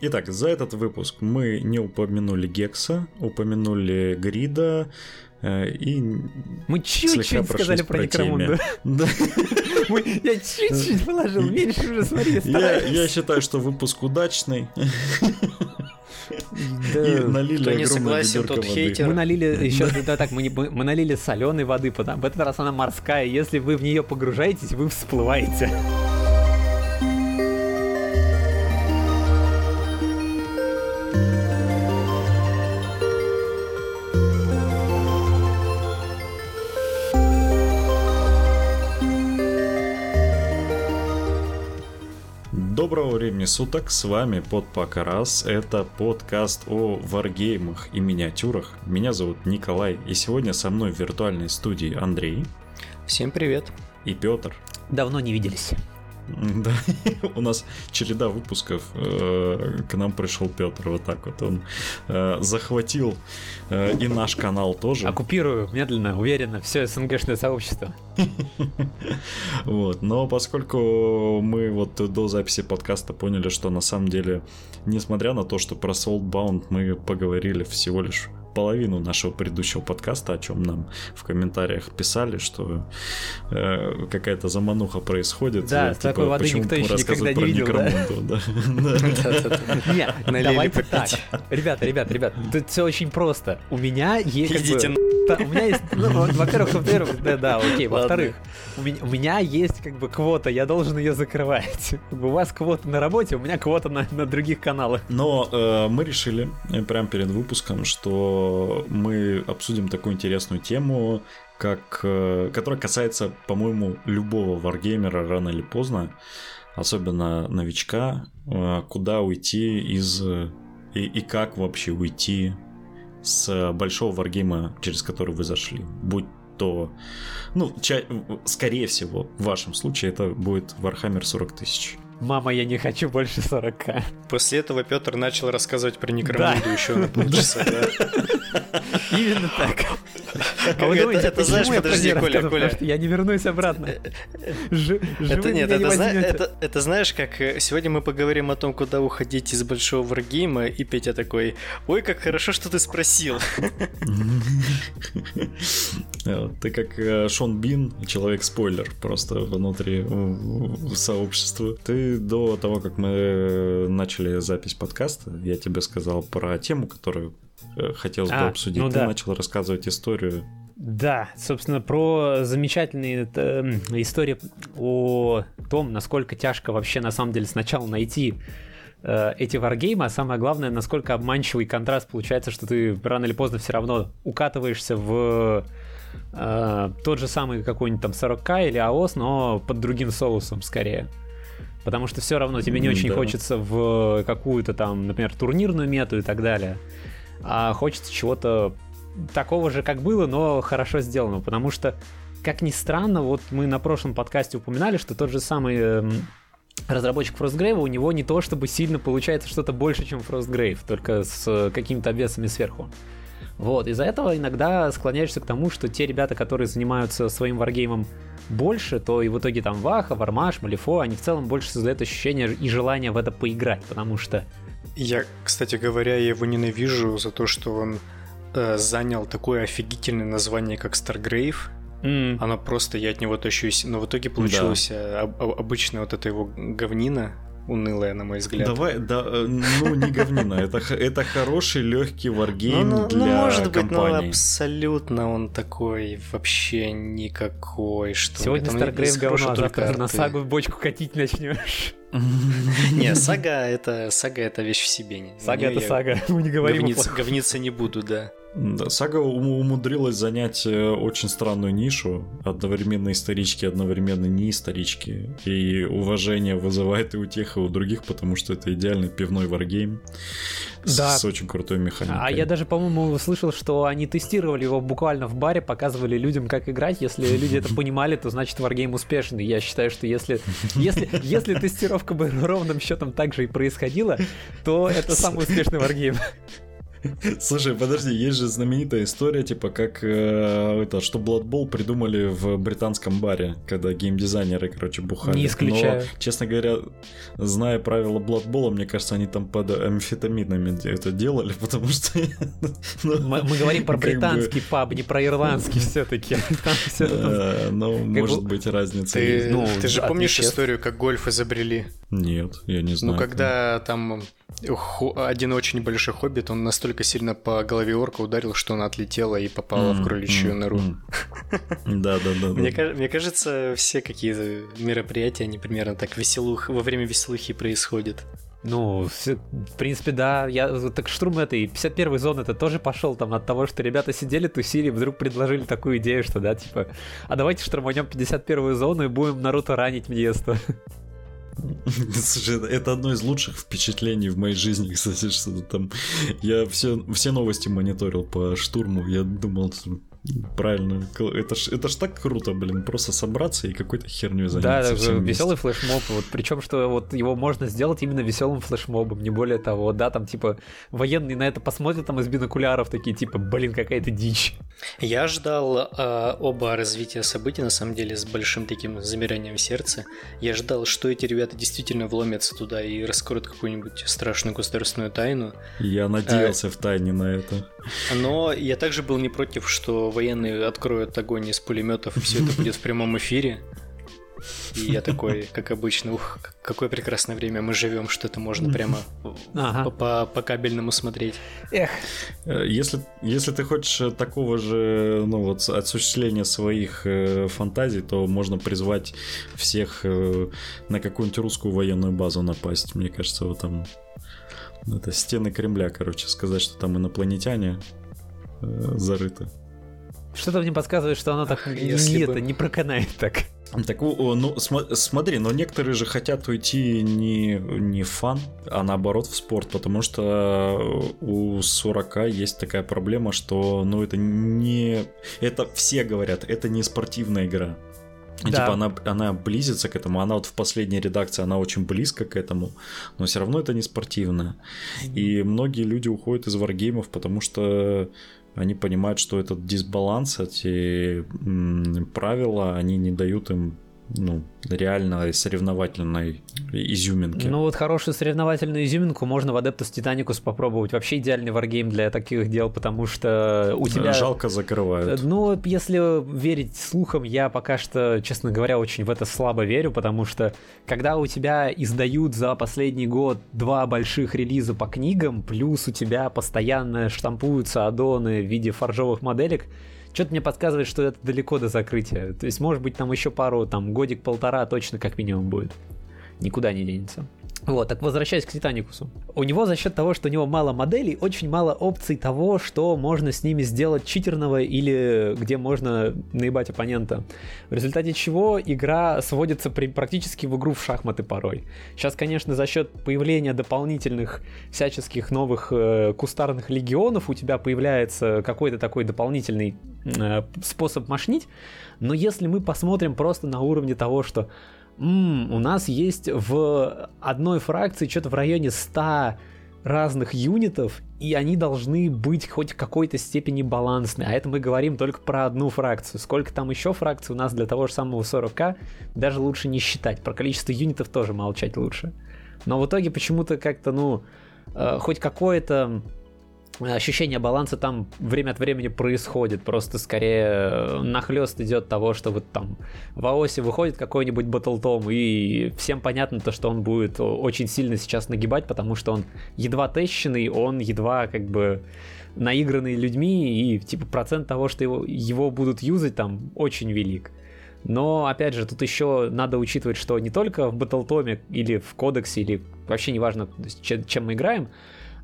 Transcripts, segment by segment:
Итак, за этот выпуск мы не упомянули Гекса, упомянули Грида, э, и Мы чуть-чуть сказали про Некромунду. Да. Я чуть-чуть положил, меньше уже, смотри, Я, стараюсь. я считаю, что выпуск удачный. Да. И налили Кто не согласен, тот воды. хейтер. Мы налили еще да, так, мы, не- мы мы налили соленой воды, потому в этот раз она морская. Если вы в нее погружаетесь, вы всплываете. Суток, с вами под Раз. Это подкаст о варгеймах и миниатюрах. Меня зовут Николай, и сегодня со мной в виртуальной студии Андрей Всем привет. и Петр. Давно не виделись. Да, у нас череда выпусков. э, К нам пришел Петр, вот так вот. Он э, захватил э, и наш канал тоже. Оккупирую медленно, уверенно все СНГшное сообщество. Вот. Но поскольку мы вот до записи подкаста поняли, что на самом деле, несмотря на то, что про Soulbound мы поговорили всего лишь половину нашего предыдущего подкаста, о чем нам в комментариях писали, что э, какая-то замануха происходит. Да, э, такой воды почему никто еще никогда не про видел, да? Некромунду, да. Да. Нет, давайте попить. так. Ребята, ребята, ребят, тут все очень просто. У меня есть как бы- Идите у меня есть, ну, во-первых, во-первых, да, да, окей, во-вторых, у меня, у меня есть как бы квота, я должен ее закрывать. У вас квота на работе, у меня квота на, на других каналах. Но э, мы решили прямо перед выпуском, что мы обсудим такую интересную тему, как, э, которая касается, по-моему, любого варгеймера рано или поздно, особенно новичка, э, куда уйти из и, и как вообще уйти с большого варгейма, через который вы зашли, будь то, ну, ча- скорее всего, в вашем случае это будет Warhammer 40 тысяч. Мама, я не хочу больше 40 После этого Петр начал рассказывать про Некромунду еще на полчаса. да. Именно так. А вы это- думаете, это знаешь, почему я про подожди, Коля? Коля. Потому что я не вернусь обратно. Жи- Это нет, это, знаешь, как э, сегодня мы поговорим о том, куда уходить из большого варгейма, и Петя такой, ой, как хорошо, что ты спросил. Э, Ты как э, Шон Бин, человек-спойлер просто внутри э, сообщества. Ты до того, как мы э, начали запись подкаста, я тебе сказал про тему, которую э, хотелось бы А, обсудить. ну Ты да. начал рассказывать историю. Да, собственно, про замечательные э, истории о том, насколько тяжко вообще на самом деле сначала найти э, эти варгеймы, а самое главное, насколько обманчивый контраст получается, что ты рано или поздно все равно укатываешься в э, тот же самый какой-нибудь там 40к или АОС, но под другим соусом скорее. Потому что все равно тебе не М, очень да. хочется в какую-то там, например, турнирную мету и так далее. А хочется чего-то такого же, как было, но хорошо сделано. Потому что, как ни странно, вот мы на прошлом подкасте упоминали, что тот же самый эм, разработчик Frostgrave, у него не то чтобы сильно получается что-то больше, чем Frostgrave, только с э, какими-то обвесами сверху. Вот, из-за этого иногда склоняешься к тому, что те ребята, которые занимаются своим варгеймом больше, то и в итоге там Ваха, Вармаш, Малифо, они в целом больше создают ощущение и желание в это поиграть, потому что Я, кстати говоря, я его ненавижу за то, что он э, занял такое офигительное название, как Stargrave. м, Оно просто, я от него тащусь. Но в итоге получилось э, об- об- обычная вот эта его говнина, унылая, на мой взгляд. Давай, да, э, ну не говнина, это, это хороший легкий Ну, варгейм ну, для ну, может быть, ну компании. абсолютно он такой вообще никакой, что сегодня из говно, а завтра только на сагу в бочку катить начнешь. Не, сага это сага это вещь в себе. Сага не, это сага, мы не говорим говниться не буду, да. Сага ум- умудрилась занять э, очень странную нишу, одновременно исторички, одновременно не исторички. И уважение вызывает и у тех, и у других, потому что это идеальный пивной варгейм с, Да. с очень крутой механикой. А я даже, по-моему, слышал, что они тестировали его буквально в баре, показывали людям, как играть. Если люди это понимали, то значит варгейм успешный. Я считаю, что если, если, если тестировка бы ровным счетом так же и происходила, то это самый успешный варгейм. Слушай, подожди, есть же знаменитая история, типа, как э, это, что Blood Bowl придумали в британском баре, когда геймдизайнеры, короче, бухали. Не исключаю. Но, честно говоря, зная правила Blood Bowl, мне кажется, они там под амфетаминами это делали, потому что... ну, мы, мы говорим про британский бы... паб, не про ирландский все-таки. Ну, может быть, разница. Ты, ну, ты же помнишь историю, как гольф изобрели? Нет, я не знаю. Ну, когда там один очень большой хоббит, он настолько сильно по голове орка ударил, что она отлетела и попала mm, в кроличью нору. Да, да, да. Мне кажется, все какие-то мероприятия, они примерно так веселух, во время веселухи происходят. Ну, в принципе, да. Я так штурм этой 51 зоны это тоже пошел там от того, что ребята сидели, тусили, вдруг предложили такую идею, что да, типа, а давайте штурманем 51 зону и будем Наруто ранить место. Слушай, это одно из лучших впечатлений в моей жизни, кстати, что там. Я все, все новости мониторил по штурму, я думал, Правильно. Это ж, это ж так круто, блин, просто собраться и какой-то херню заняться. Да, веселый флешмоб. Вот, причем, что вот его можно сделать именно веселым флешмобом, не более того. Да, там типа военные на это посмотрят там из бинокуляров, такие типа, блин, какая-то дичь. Я ждал э, оба развития событий, на самом деле, с большим таким замиранием сердца. Я ждал, что эти ребята действительно вломятся туда и раскроют какую-нибудь страшную государственную тайну. Я надеялся а, в тайне на это. Но я также был не против, что военные откроют огонь из пулеметов, и все это будет в прямом эфире. И я такой, как обычно, ух, какое прекрасное время мы живем, что это можно прямо ага. по, по кабельному смотреть. Эх. Э, если, если ты хочешь такого же, ну вот, осуществления своих э, фантазий, то можно призвать всех э, на какую-нибудь русскую военную базу напасть. Мне кажется, вот там это стены Кремля, короче, сказать, что там инопланетяне э, зарыты. Что-то мне подсказывает, что оно так Ах, не, бы... это, не проканает так. Так, ну, см- смотри, но некоторые же хотят уйти не, не в фан, а наоборот в спорт, потому что у 40 есть такая проблема, что, ну, это не... Это все говорят, это не спортивная игра. И, да. Типа она, она близится к этому, она вот в последней редакции, она очень близко к этому, но все равно это не спортивно. И многие люди уходят из варгеймов, потому что они понимают, что этот дисбаланс, эти правила, они не дают им ну, реально соревновательной изюминки. Ну вот хорошую соревновательную изюминку можно в Adeptus Titanicus попробовать. Вообще идеальный варгейм для таких дел, потому что у тебя... Жалко закрывают. Ну, если верить слухам, я пока что, честно говоря, очень в это слабо верю, потому что когда у тебя издают за последний год два больших релиза по книгам, плюс у тебя постоянно штампуются аддоны в виде фаржовых моделек, что-то мне подсказывает, что это далеко до закрытия. То есть, может быть, там еще пару, там, годик-полтора точно как минимум будет. Никуда не денется. Вот, так возвращаясь к Титаникусу. У него за счет того, что у него мало моделей, очень мало опций того, что можно с ними сделать читерного или где можно наебать оппонента. В результате чего игра сводится при, практически в игру в шахматы порой. Сейчас, конечно, за счет появления дополнительных всяческих новых э, кустарных легионов у тебя появляется какой-то такой дополнительный э, способ машнить, но если мы посмотрим просто на уровне того, что м-м, у нас есть в одной фракции что-то в районе 100 разных юнитов, и они должны быть хоть в какой-то степени балансны. А это мы говорим только про одну фракцию. Сколько там еще фракций у нас для того же самого 40к, даже лучше не считать. Про количество юнитов тоже молчать лучше. Но в итоге почему-то как-то, ну, э, хоть какое-то ощущение баланса там время от времени происходит. Просто скорее э, нахлест идет того, что вот там в АОСе выходит какой-нибудь Батлтом, и всем понятно то, что он будет очень сильно сейчас нагибать, потому что он едва тещенный, он едва как бы наигранный людьми, и типа процент того, что его, его будут юзать там очень велик. Но, опять же, тут еще надо учитывать, что не только в Батлтоме или в Кодексе, или вообще неважно, чем мы играем,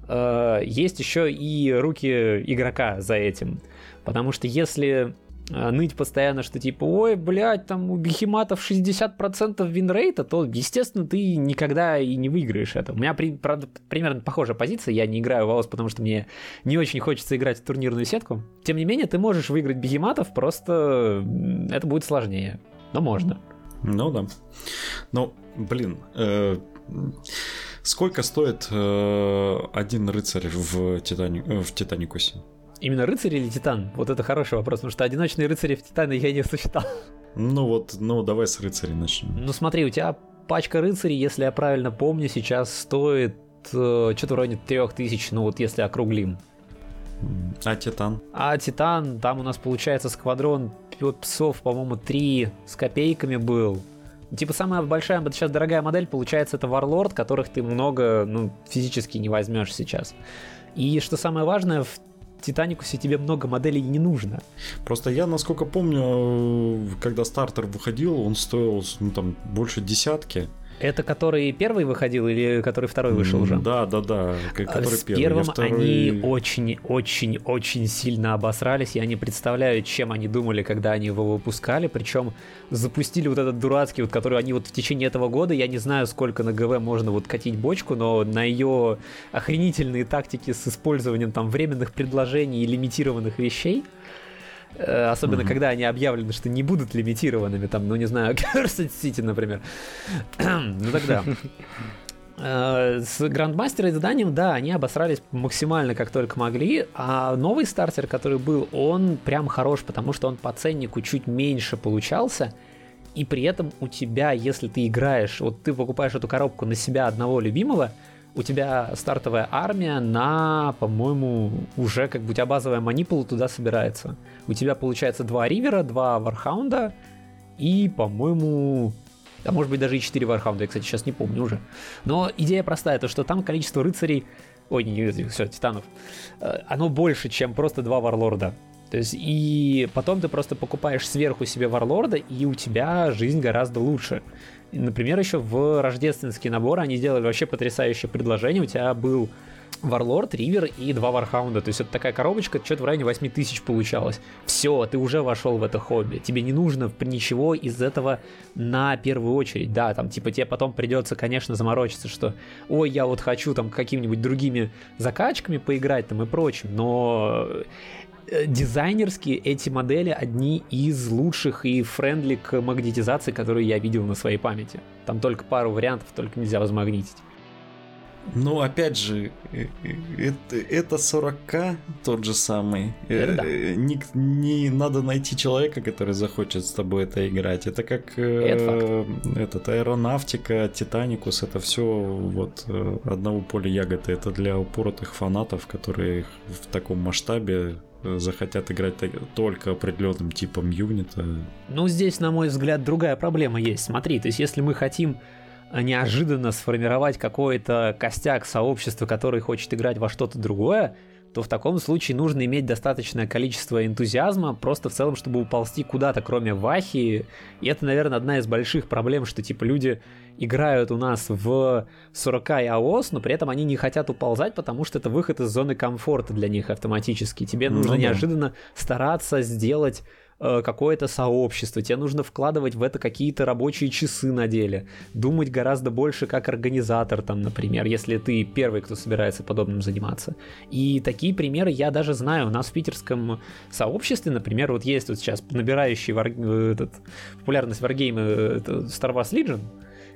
э, есть еще и руки игрока за этим. Потому что если э, ныть постоянно, что типа, ой, блядь, там у бихематов 60% винрейта, то, естественно, ты никогда и не выиграешь это. У меня, при, правда, примерно похожая позиция, я не играю в АОС, потому что мне не очень хочется играть в турнирную сетку. Тем не менее, ты можешь выиграть бихематов, просто это будет сложнее, но можно. Ну да. Ну, блин, э, Сколько стоит э, один рыцарь в, Титани... В Титаникусе? Именно рыцарь или титан? Вот это хороший вопрос, потому что одиночные рыцари в Титане я не сочетал. Ну вот, ну давай с рыцарей начнем. Ну смотри, у тебя пачка рыцарей, если я правильно помню, сейчас стоит э, что-то вроде 3000, ну вот если округлим. А Титан? А Титан, там у нас получается сквадрон псов, по-моему, 3 с копейками был. Типа самая большая, сейчас дорогая модель, получается, это Варлорд, которых ты много, ну, физически не возьмешь сейчас. И что самое важное, в Титаникусе тебе много моделей не нужно. Просто я, насколько помню, когда стартер выходил, он стоил ну, там больше десятки. Это который первый выходил или который второй вышел уже? Да, да, да. Который С первый. первым второй... они очень-очень-очень сильно обосрались. Я не представляю, чем они думали, когда они его выпускали. Причем запустили вот этот дурацкий, вот, который они вот в течение этого года, я не знаю, сколько на ГВ можно вот катить бочку, но на ее охренительные тактики с использованием там временных предложений и лимитированных вещей – Э, особенно, mm-hmm. когда они объявлены, что не будут лимитированными, там, ну не знаю, Curse City, например. ну тогда. Э, с Грандмастера и заданием, да, они обосрались максимально как только могли, а новый стартер, который был, он прям хорош, потому что он по ценнику чуть меньше получался, и при этом у тебя, если ты играешь, вот ты покупаешь эту коробку на себя одного любимого, у тебя стартовая армия на, по-моему, уже как бы у тебя базовая манипула туда собирается. У тебя получается два ривера, два вархаунда и, по-моему, а может быть даже и 4 вархаунда, я, кстати, сейчас не помню уже. Но идея простая, то что там количество рыцарей, ой, не, не все, титанов, э, оно больше, чем просто два варлорда. То есть, и потом ты просто покупаешь сверху себе варлорда, и у тебя жизнь гораздо лучше. Например, еще в рождественский набор они сделали вообще потрясающее предложение. У тебя был Варлорд, Ривер и два Вархаунда. То есть это такая коробочка, что-то в районе 8 тысяч получалось. Все, ты уже вошел в это хобби. Тебе не нужно ничего из этого на первую очередь. Да, там типа тебе потом придется, конечно, заморочиться, что ой, я вот хочу там какими-нибудь другими закачками поиграть там и прочим, но Э, дизайнерски эти модели одни из лучших и френдли к магнетизации, которые я видел на своей памяти. Там только пару вариантов, только нельзя возмагнитить. Ну, опять же, э, э, это, это 40к тот же самый. Это да. не, не надо найти человека, который захочет с тобой это играть. Это как это этот аэронавтика, Титаникус, это все вот одного поля ягоды. Это для упоротых фанатов, которые в таком масштабе захотят играть только определенным типом юнита. Ну, здесь, на мой взгляд, другая проблема есть. Смотри, то есть если мы хотим э, неожиданно сформировать какой-то костяк сообщества, который хочет играть во что-то другое, то в таком случае нужно иметь достаточное количество энтузиазма просто в целом, чтобы уползти куда-то, кроме Вахи. И это, наверное, одна из больших проблем, что типа люди играют у нас в 40 и АОС, но при этом они не хотят уползать, потому что это выход из зоны комфорта для них автоматически. Тебе нужно ну, неожиданно да. стараться сделать какое-то сообщество, тебе нужно вкладывать в это какие-то рабочие часы на деле, думать гораздо больше как организатор, там, например, если ты первый, кто собирается подобным заниматься. И такие примеры я даже знаю. У нас в питерском сообществе, например, вот есть вот сейчас набирающий вар... Э, этот, популярность варгейма э, Star Wars Legion,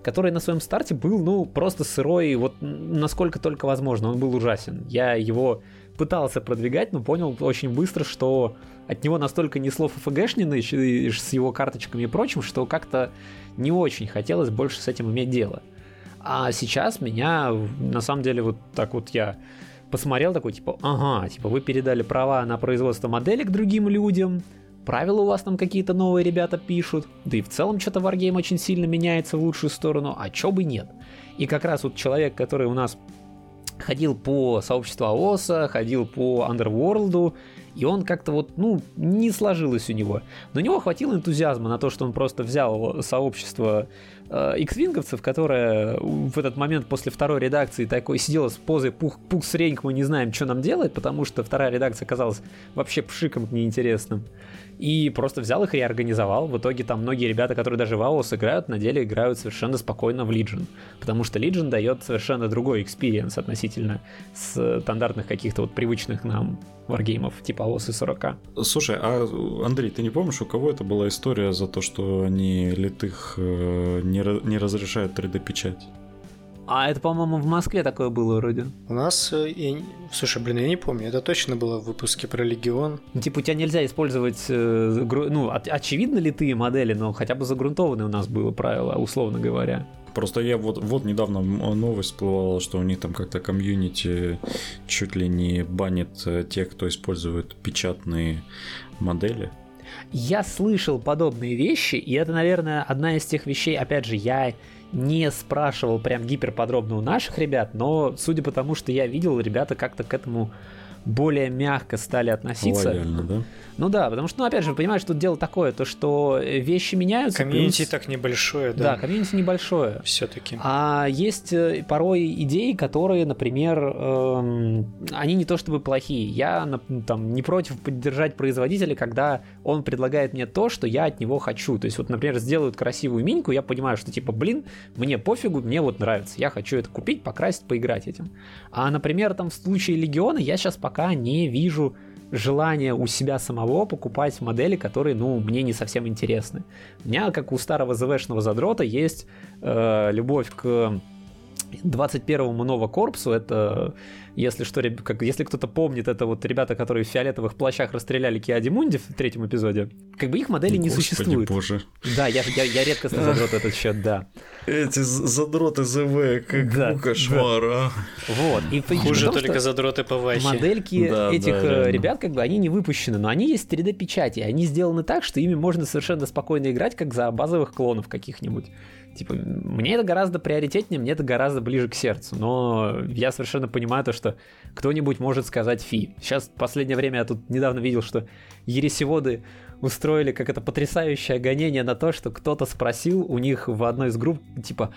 который на своем старте был, ну, просто сырой, вот насколько только возможно, он был ужасен. Я его пытался продвигать, но понял очень быстро, что от него настолько несло ФФГшнины с его карточками и прочим, что как-то не очень хотелось больше с этим иметь дело. А сейчас меня, на самом деле, вот так вот я посмотрел такой, типа, ага, типа вы передали права на производство моделек другим людям, правила у вас там какие-то новые ребята пишут, да и в целом что-то Wargame очень сильно меняется в лучшую сторону, а чё бы нет. И как раз вот человек, который у нас ходил по сообществу АОСа, ходил по Underworld, и он как-то вот, ну, не сложилось у него. Но у него хватило энтузиазма на то, что он просто взял сообщество э, X-винговцев, которое в этот момент после второй редакции такой сидела с позой пух, пух среньк, мы не знаем, что нам делать, потому что вторая редакция оказалась вообще пшиком неинтересным и просто взял их и организовал. В итоге там многие ребята, которые даже в AOS играют, на деле играют совершенно спокойно в Legion, потому что Legion дает совершенно другой experience относительно стандартных каких-то вот привычных нам варгеймов типа AOS и 40. Слушай, а Андрей, ты не помнишь, у кого это была история за то, что они литых э, не, не разрешают 3D-печать? А это, по-моему, в Москве такое было вроде. У нас, э, я... слушай, блин, я не помню, это точно было в выпуске про Легион. Ну, Типа у тебя нельзя использовать, э, ну, очевидно ли ты модели, но хотя бы загрунтованные у нас было правило, условно говоря. Просто я вот, вот недавно новость всплывала, что у них там как-то комьюнити чуть ли не банит э, тех, кто использует печатные модели. Я слышал подобные вещи, и это, наверное, одна из тех вещей, опять же, я не спрашивал прям гиперподробно у наших ребят, но судя по тому, что я видел, ребята как-то к этому более мягко стали относиться. Лояльно, да? Ну да, потому что, ну опять же, понимаешь, тут дело такое, то что вещи меняются. Комьюнити плюс- так небольшое, Да, да, комьюнити небольшое. все-таки. А есть э, порой идеи, которые, например, эм, они не то чтобы плохие. Я там не против поддержать производителя, когда он предлагает мне то, что я от него хочу. То есть вот, например, сделают красивую миньку, я понимаю, что типа, блин, мне пофигу, мне вот нравится, я хочу это купить, покрасить, поиграть этим. А, например, там в случае Легиона я сейчас пока не вижу желание у себя самого покупать модели, которые, ну, мне не совсем интересны. У меня, как у старого ЗВшного задрота, есть э, любовь к 21-му Нова Корпусу. Это, если что, как, если кто-то помнит, это вот ребята, которые в фиолетовых плащах расстреляли Киади Мунди в третьем эпизоде. Как бы их модели не Господи существует. боже. Да, я, я, я редкостно задрот этот счет, да. Эти задроты ЗВ, как Да, ну, кошмар, а. Вот. И Хуже том, только задроты по вахе. Модельки Да, этих да, э, ребят, как бы, они не выпущены, но они есть в 3D-печати. Они сделаны так, что ими можно совершенно спокойно играть, как за базовых клонов каких-нибудь. Типа, мне это гораздо приоритетнее, мне это гораздо ближе к сердцу. Но я совершенно понимаю то, что кто-нибудь может сказать фи. Сейчас, в последнее время, я тут недавно видел, что ересеводы устроили как это потрясающее гонение на то, что кто-то спросил у них в одной из групп, типа,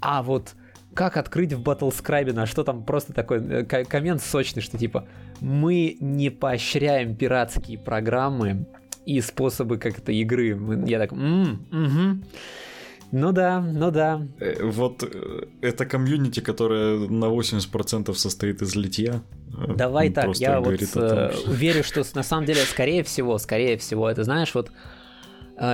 а вот как открыть в Battlescribe, а что там просто такой э, ко- коммент сочный, что типа мы не поощряем пиратские программы и способы как это игры. Я так, «М, мгм». Ну да, ну да. Э, Вот э, это комьюнити, которое на 80% состоит из литья. э, Давай так, я вот том, что- верю, что на самом деле, скорее всего, скорее всего, это знаешь, вот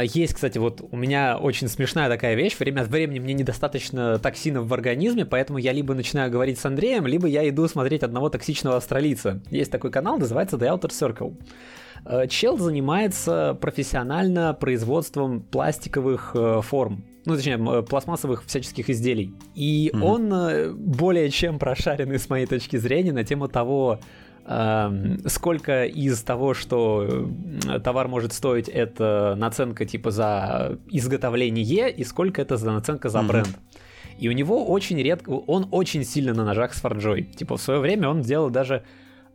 есть, кстати, вот у меня очень смешная такая вещь. Время от времени мне недостаточно токсинов в организме, поэтому я либо начинаю говорить с Андреем, либо я иду смотреть одного токсичного австралийца. Есть такой канал, называется The Outer Circle. Чел занимается профессионально производством пластиковых форм. Ну, точнее, э, пластмассовых всяческих изделий. И Мгм. он э, более чем прошаренный, с моей точки зрения, на тему того, эм, сколько из того, что э, товар может стоить, это наценка типа за изготовление, и сколько это за наценка за Мгм. бренд. И у него очень редко, он очень сильно на ножах с фарджой. Типа в свое время он сделал даже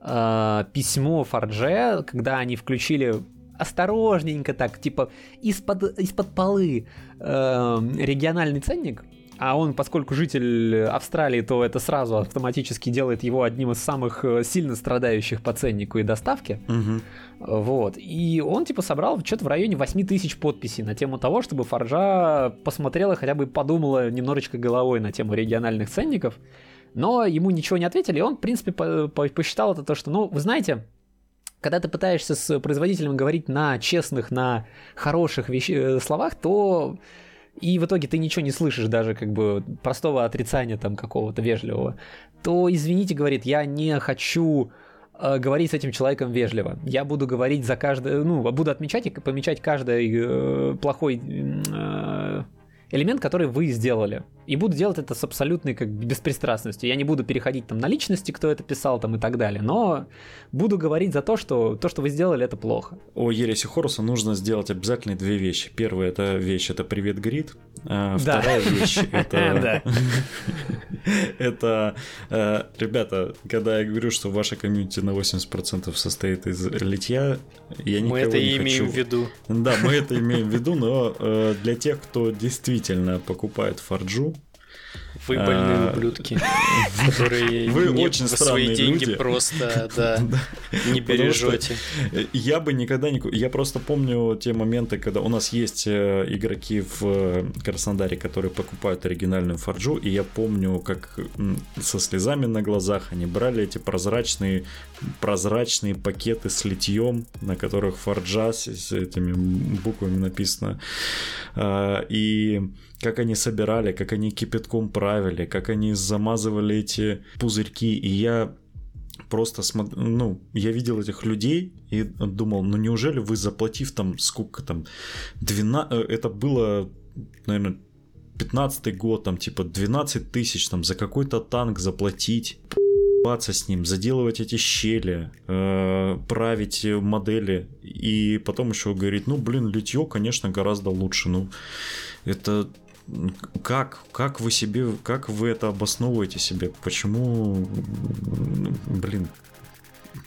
э, письмо Фардже, когда они включили осторожненько так, типа из-под из-под полы э, региональный ценник, а он, поскольку житель Австралии, то это сразу автоматически делает его одним из самых э, сильно страдающих по ценнику и доставке. Мгм. Вот. И он, типа, собрал что-то в районе 8 тысяч подписей на тему того, чтобы Фаржа посмотрела, хотя бы подумала немножечко головой на тему региональных ценников. Но ему ничего не ответили, и он, в принципе, по- по- посчитал это то, что, ну, вы знаете, когда ты пытаешься с производителем говорить на честных, на хороших вещ- э, словах, то и в итоге ты ничего не слышишь, даже как бы простого отрицания там какого-то вежливого, то, извините, говорит, я не хочу э, говорить с этим человеком вежливо. Я буду говорить за каждое, ну, буду отмечать и помечать каждый э, плохой э, элемент, который вы сделали. И буду делать это с абсолютной как беспристрастностью. Я не буду переходить там на личности, кто это писал там и так далее, но буду говорить за то, что то, что вы сделали, это плохо. О Ереси Хоруса нужно сделать обязательно две вещи. Первая это вещь это привет Грид, а Да. вторая вещь это Да. это ребята, когда я говорю, что ваша комьюнити на 80% состоит из литья, я никого Мы это не и имеем хочу. в виду. Да, мы это имеем в виду, но э, для тех, кто действительно покупает фарджу, Вы больные А, ублюдки, которые Вы очень свои странные деньги просто, не бережете. Я бы никогда не... Я просто помню те моменты, когда у нас есть э, игроки в э, Краснодаре, которые покупают оригинальную фарджу, и я помню, как со слезами на глазах они брали эти прозрачные, прозрачные пакеты с литьем, на которых фарджа с, этими буквами написано, А, и как они собирали, как они кипятком правили, как они замазывали эти пузырьки, и я просто смотр... ну, я видел этих людей и думал, ну неужели вы заплатив там сколько там, 12... Э, это было, наверное, 15 год, там типа 12 тысяч там за какой-то танк заплатить, баться с ним, заделывать эти щели, э, править модели, и потом еще говорит, ну блин, литье, конечно, гораздо лучше, ну это как, как вы себе, как вы это обосновываете себе? Почему, блин,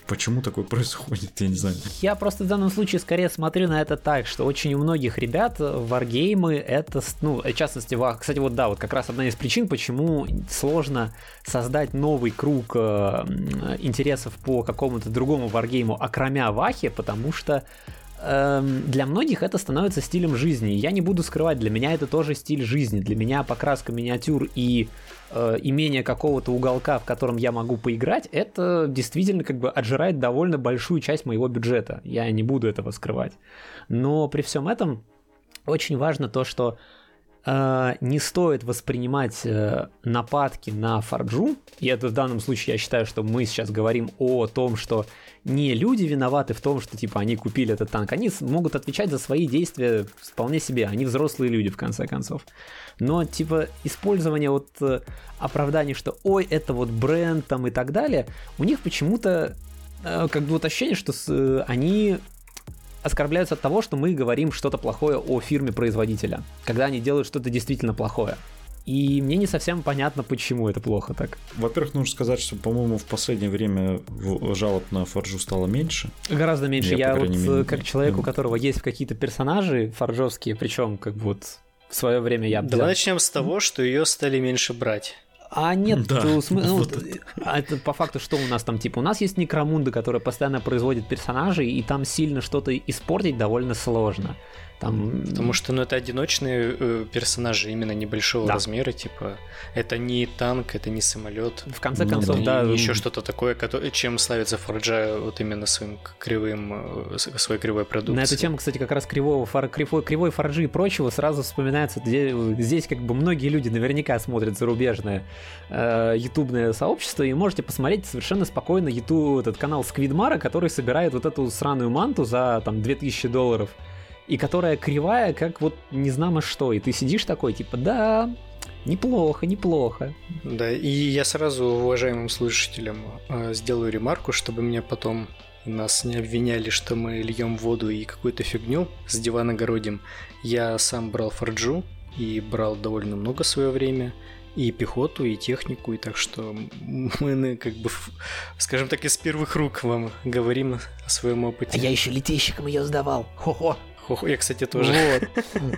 Почему такое происходит, я не знаю. Я просто в данном случае скорее смотрю на это так, что очень у многих ребят варгеймы это, ну, в частности, кстати, вот да, вот как раз одна из причин, почему сложно создать новый круг э, интересов по какому-то другому варгейму, окромя Вахи, потому что Эм, для многих это становится стилем жизни. Я не буду скрывать, для меня это тоже стиль жизни. Для меня покраска миниатюр и э, имение какого-то уголка, в котором я могу поиграть, это действительно как бы отжирает довольно большую часть моего бюджета. Я не буду этого скрывать. Но при всем этом очень важно то, что не стоит воспринимать э, нападки на Фарджу, и это в данном случае я считаю, что мы сейчас говорим о том, что не люди виноваты в том, что типа они купили этот танк. Они могут отвечать за свои действия вполне себе. Они взрослые люди в конце концов. Но типа использование вот э, оправданий, что ой, это вот бренд там и так далее, у них почему-то э, как бы вот ощущение, что они оскорбляются от того, что мы говорим что-то плохое о фирме производителя, когда они делают что-то действительно плохое. И мне не совсем понятно, почему это плохо так. Во-первых, нужно сказать, что, по-моему, в последнее время жалоб на Форджу стало меньше. Гораздо меньше. Я, Я вот мере, как человек, у которого есть какие-то персонажи форджовские, причем как бы вот в свое время я... Давай начнем с того, что ее стали меньше брать. А нет, да, смы... ну, вот это. А это по факту что у нас там типа? У нас есть Некромунда, которая постоянно производит персонажей, и там сильно что-то испортить довольно сложно. Там... Потому что ну, это одиночные э, персонажи именно небольшого да. размера, типа это не танк, это не самолет. В конце концов, да. Не, еще что-то такое, чем славится Форджа вот именно своим кривым, э, своей кривой продукцией. На эту тему, кстати, как раз кривого фор, кривой, кривой Форджи и прочего сразу вспоминается, здесь, здесь как бы многие люди наверняка смотрят зарубежное э, ютубное сообщество, и можете посмотреть совершенно спокойно YouTube, этот канал Сквидмара, который собирает вот эту сраную манту за там 2000 долларов и которая кривая, как вот не знамо что. И ты сидишь такой, типа, да, неплохо, неплохо. Да, и я сразу уважаемым слушателям э, сделаю ремарку, чтобы мне потом нас не обвиняли, что мы льем воду и какую-то фигню с дивана городим. Я сам брал форджу и брал довольно много в свое время и пехоту, и технику, и так что мы, как бы, скажем так, из первых рук вам говорим о своем опыте. А я еще летейщиком ее сдавал. Хо-хо. Я, кстати, тоже.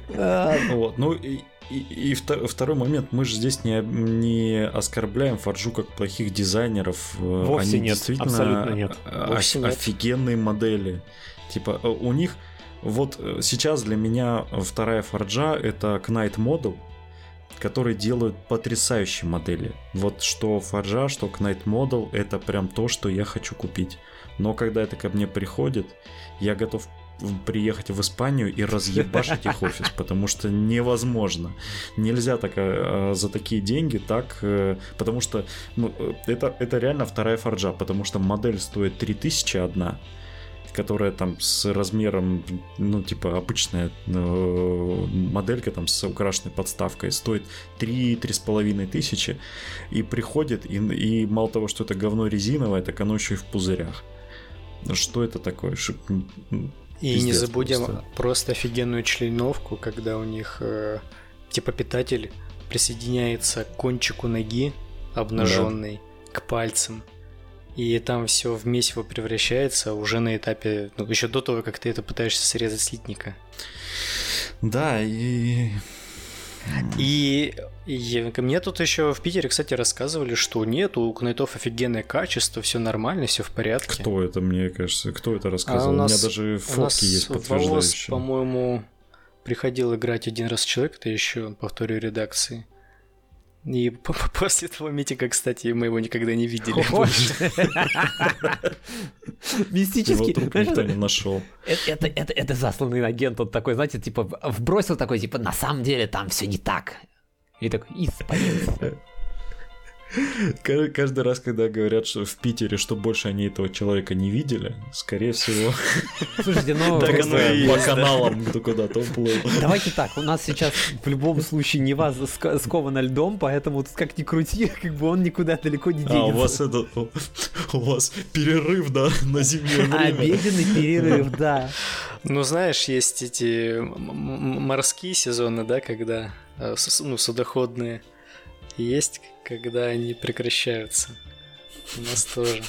Вот. Ну и, и, и второй момент, мы же здесь не, не оскорбляем Фарджу как плохих дизайнеров. Вовсе Они нет, действительно абсолютно нет. Вовсе нет. офигенные модели. Типа у них вот э, сейчас для меня вторая Фарджа это Knight Model, который делают потрясающие модели. Вот что Фарджа, что Knight Model, это прям то, что я хочу купить. Но когда это ко мне приходит, я готов приехать в Испанию и разъебашить их офис, потому что невозможно. Нельзя так, э, за такие деньги так, э, потому что ну, это, это реально вторая форджа, потому что модель стоит 3000 одна, которая там с размером, ну, типа, обычная э, моделька там с украшенной подставкой стоит 3-3,5 тысячи и приходит, и, и мало того, что это говно резиновое, так оно еще и в пузырях. Что это такое? И Пиздец не забудем просто. просто офигенную членовку, когда у них э, типа питатель присоединяется к кончику ноги обнаженной да. к пальцам. И там все в месиво превращается уже на этапе, ну, еще до того, как ты это пытаешься срезать слитника. Да, и и, и мне тут еще в Питере, кстати, рассказывали, что нет, у кнайтов офигенное качество, все нормально, все в порядке. Кто это, мне кажется, кто это рассказывал? А у, нас, у меня даже фотки у нас есть подтверждающие. по-моему, приходил играть один раз человек, это еще по второй редакции. И после этого митинга, кстати, мы его никогда не видели. Мистический. никто не нашел. Это, это, это засланный агент, он такой, знаете, типа, вбросил такой, типа, на самом деле там все не так. И такой, испарился. Каждый раз, когда говорят, что в Питере, что больше они этого человека не видели, скорее всего... Слушайте, ну... Так оно и по каналам куда-то уплыл. Давайте так, у нас сейчас в любом случае не вас сковано льдом, поэтому тут как ни крути, как бы он никуда далеко не денется. А, у вас это... У вас перерыв, да, на зимнее время. Обеденный перерыв, да. Ну, знаешь, есть эти морские сезоны, да, когда э, ну, судоходные есть, когда они прекращаются. У нас тоже.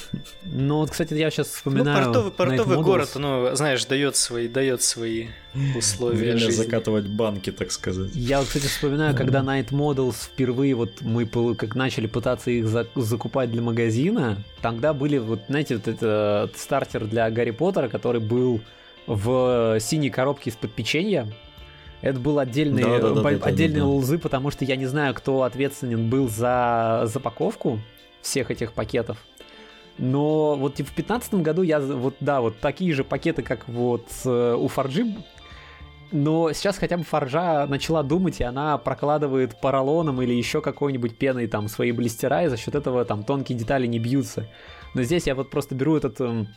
Ну вот, кстати, я сейчас вспоминаю. Ну, портовый, портовый город, ну, знаешь, дает свои, дает свои условия Время жизни. закатывать банки, так сказать. Я вот, кстати, вспоминаю, когда Night Models впервые вот мы как начали пытаться их за закупать для магазина, тогда были вот, знаете, вот этот стартер для Гарри Поттера, который был в синей коробке из-под печенья, это был отдельный, да, да, да, бо- да, отдельный да, да. лузы, потому что я не знаю, кто ответственен был за запаковку всех этих пакетов. Но вот типа, в 2015 году я вот да, вот такие же пакеты, как вот э, у Фарджи. Но сейчас хотя бы Фаржа начала думать, и она прокладывает поролоном или еще какой-нибудь пеной там свои блистера, и за счет этого там тонкие детали не бьются. Но здесь я вот просто беру этот эм,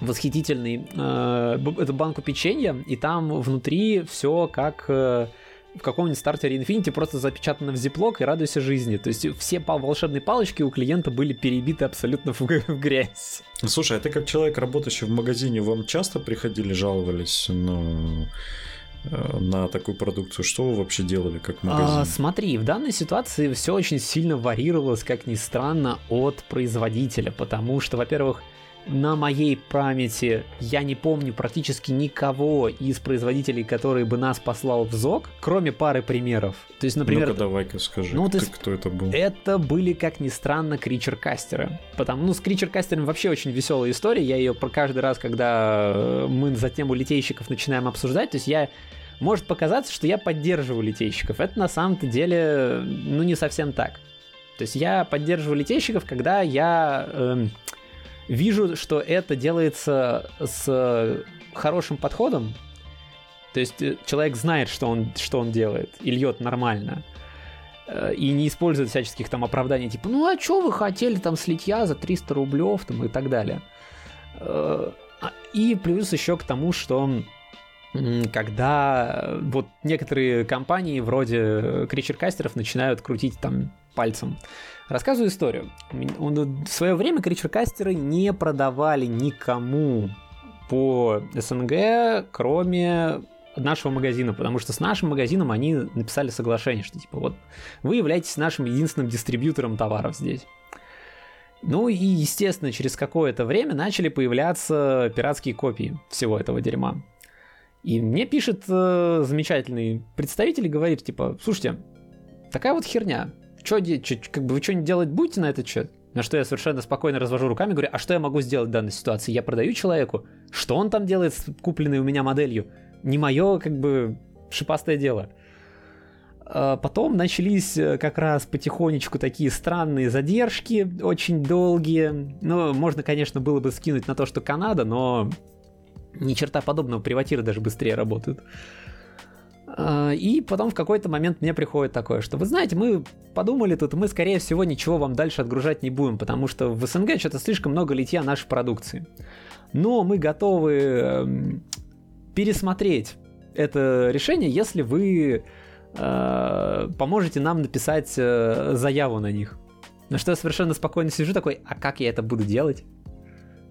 восхитительный э, эту банку печенья, и там внутри все как э, в каком-нибудь стартере Infinity просто запечатано в зиплок и радуйся жизни. То есть все волшебные палочки у клиента были перебиты абсолютно в, в грязь. Слушай, а ты как человек, работающий в магазине, вам часто приходили, жаловались ну, на такую продукцию? Что вы вообще делали как магазин? А, смотри, в данной ситуации все очень сильно варьировалось, как ни странно, от производителя, потому что, во-первых, на моей памяти я не помню практически никого из производителей, который бы нас послал в ЗОГ, кроме пары примеров. То есть, например... Ну-ка давай-ка скажи, ну, ты, кто это был? Это были, как ни странно, кричер-кастеры. Потому, ну, с кричер-кастерами вообще очень веселая история. Я ее про каждый раз, когда э, мы за тему литейщиков начинаем обсуждать, то есть я может показаться, что я поддерживаю литейщиков. Это на самом-то деле, ну, не совсем так. То есть я поддерживаю литейщиков, когда я э, вижу, что это делается с хорошим подходом. То есть э, человек знает, что он, что он делает, и льет нормально. Э, и не использует всяческих там оправданий, типа, ну а что вы хотели там слитья за 300 рублев там, и так далее. Э, и плюс еще к тому, что когда вот некоторые компании вроде кричеркастеров начинают крутить там пальцем Рассказываю историю. В свое время кричеркастеры не продавали никому по СНГ, кроме нашего магазина, потому что с нашим магазином они написали соглашение, что типа вот вы являетесь нашим единственным дистрибьютором товаров здесь. Ну и, естественно, через какое-то время начали появляться пиратские копии всего этого дерьма. И мне пишет э, замечательный представитель и говорит, типа, слушайте, такая вот херня. Чё, как бы вы что-нибудь делать будете на этот счет? На что я совершенно спокойно развожу руками, говорю, а что я могу сделать в данной ситуации? Я продаю человеку. Что он там делает с купленной у меня моделью? Не мое, как бы, шипастое дело. А потом начались э, как раз потихонечку такие странные задержки, очень долгие. Ну, можно, конечно, было бы скинуть на то, что Канада, но ни черта подобного, приватиры даже быстрее работают. А, и потом в какой-то момент мне приходит такое, что вы знаете, мы подумали тут, мы скорее всего ничего вам дальше отгружать не будем, потому что в СНГ что-то слишком много литья нашей продукции. Но мы готовы эм, пересмотреть это решение, если вы э, поможете нам написать э, заяву на них. На что я совершенно спокойно сижу такой, а как я это буду делать?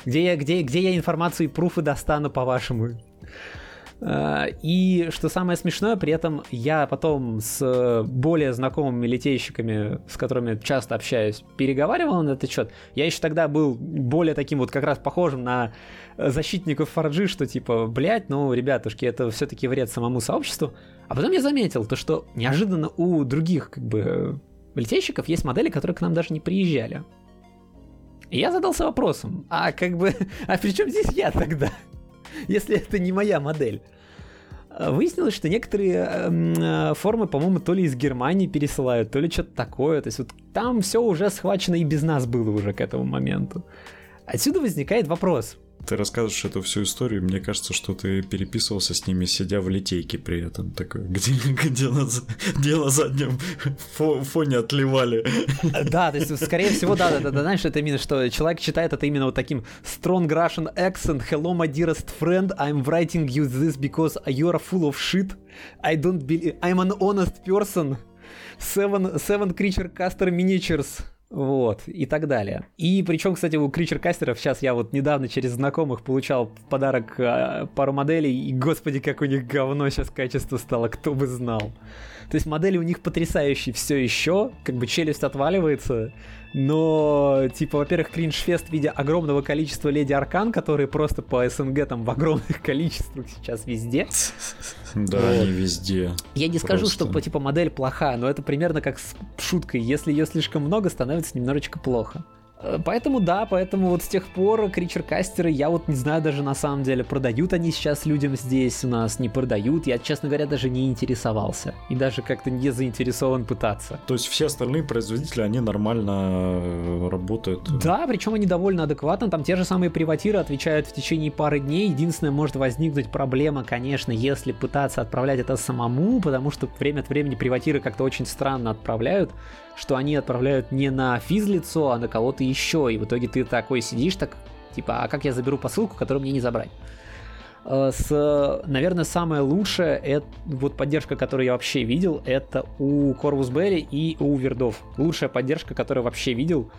Где я, где, где я информацию и пруфы достану, по-вашему? Э, и что самое смешное, при этом я потом с более знакомыми литейщиками, с которыми часто общаюсь, переговаривал на этот счет. Я еще тогда был более таким вот как раз похожим на защитников Фарджи, что типа, блядь, ну, ребятушки, это все-таки вред самому сообществу. А потом я заметил то, что неожиданно у других как бы литейщиков есть модели, которые к нам даже не приезжали. И я задался вопросом, а как бы, а при чем здесь я тогда? если это не моя модель. А, выяснилось, что некоторые эм, э, формы, по-моему, то ли из Германии пересылают, то ли что-то такое. То есть вот там все уже схвачено и без нас было уже к этому моменту. Отсюда возникает вопрос. Ты рассказываешь эту всю историю, мне кажется, что ты переписывался с ними, сидя в литейке при этом, такой, где, где, на, на заднем фоне отливали. Да, то есть, скорее всего, да, да, да, да, знаешь, это именно, что человек читает это именно вот таким strong Russian accent, hello, my dearest friend, I'm writing you this because you're full of shit, I don't believe, I'm an honest person, seven, seven creature caster miniatures, вот, и так далее. И причем, кстати, у Кричер Кастеров сейчас я вот недавно через знакомых получал в подарок э, пару моделей, и господи, как у них говно сейчас качество стало, кто бы знал. То есть модели у них потрясающие все еще, как бы челюсть отваливается, но, типа, во-первых, кринж-фест в виде огромного количества Леди Аркан, которые просто по СНГ там в огромных количествах сейчас везде. Да, вот. они везде. Я не скажу, что типа модель плохая, но это примерно как с шуткой. Если ее слишком много, становится немножечко плохо. Э, поэтому да, поэтому вот с тех пор кричер-кастеры, я вот не знаю даже на самом деле, продают они сейчас людям здесь у нас, не продают. Я, честно говоря, даже не интересовался. И даже как-то не заинтересован пытаться. То есть все остальные производители, они нормально э, работают? Да, причем они довольно адекватно. Там те же самые приватиры отвечают в течение пары дней. Единственное, может возникнуть проблема, конечно, если пытаться отправлять это самому, потому что время от времени приватиры как-то очень странно отправляют что они отправляют не на физлицо, а на кого-то еще. И в итоге ты такой сидишь, так, типа, а как я заберу посылку, которую мне не забрать? Э, с, наверное, самое лучшее, это вот поддержка, которую я вообще видел, это у Corvus Belli и у Вердов. Лучшая поддержка, которую я вообще видел.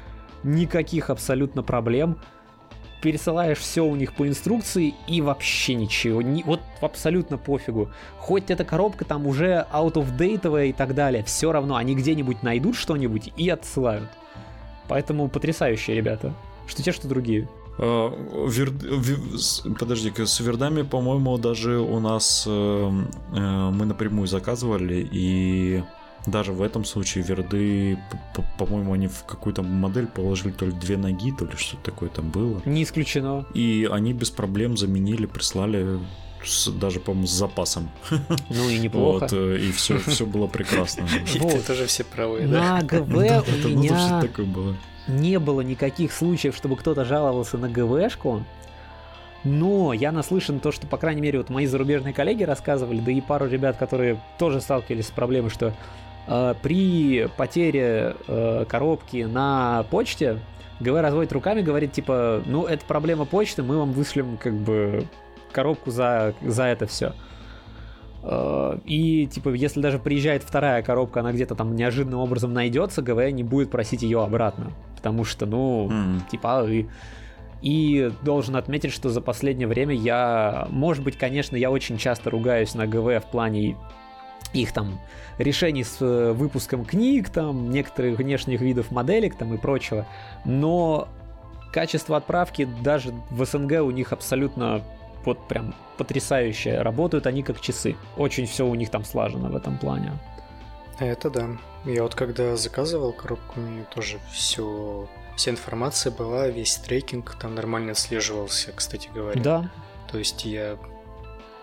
Никаких абсолютно проблем пересылаешь все у них по инструкции и вообще ничего. Не, вот абсолютно пофигу. Хоть эта коробка там уже out of date и так далее, все равно они где-нибудь найдут что-нибудь и отсылают. Поэтому потрясающие ребята. Что те, что другие. А, вер... Подожди, с вердами, по-моему, даже у нас э, э, мы напрямую заказывали, и даже в этом случае верды, по-моему, они в какую-то модель положили то ли две ноги, то ли что-то такое там было. Не исключено. И они без проблем заменили, прислали с, даже, по-моему, с запасом. Ну и неплохо. Вот, э, и все, все было прекрасно. И ты тоже все правы, На ГВ у меня не было никаких случаев, чтобы кто-то жаловался на ГВшку. Но я наслышан то, что, по крайней мере, вот мои зарубежные коллеги рассказывали, да и пару ребят, которые тоже сталкивались с проблемой, что при потере э, коробки на почте ГВ разводит руками, говорит типа, ну это проблема почты, мы вам вышлем как бы коробку за, за это все. Э, и, типа, если даже приезжает вторая коробка, она где-то там неожиданным образом найдется, ГВ не будет просить ее обратно. Потому что, ну, mm. типа, и... И должен отметить, что за последнее время я, может быть, конечно, я очень часто ругаюсь на ГВ в плане их там решений с э, выпуском книг, там некоторых внешних видов моделек там и прочего, но качество отправки даже в СНГ у них абсолютно вот прям потрясающее. Работают они как часы. Очень все у них там слажено в этом плане. Это да. Я вот когда заказывал коробку, у меня тоже все, вся информация была, весь трекинг там нормально отслеживался, кстати говоря. Да. То есть я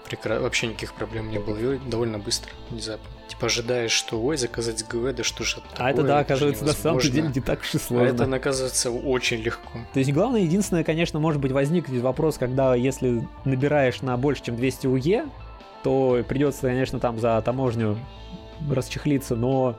прекра... вообще никаких проблем не было. И довольно быстро, внезапно. Типа ожидаешь, что ой, заказать ГВ, да что же А это да, оказывается, на самом деле не так уж и сложно. А это, оказывается, очень легко. То есть главное, единственное, конечно, может быть возникнет вопрос, когда если набираешь на больше, чем 200 УЕ, то придется, конечно, там за таможню расчехлиться, но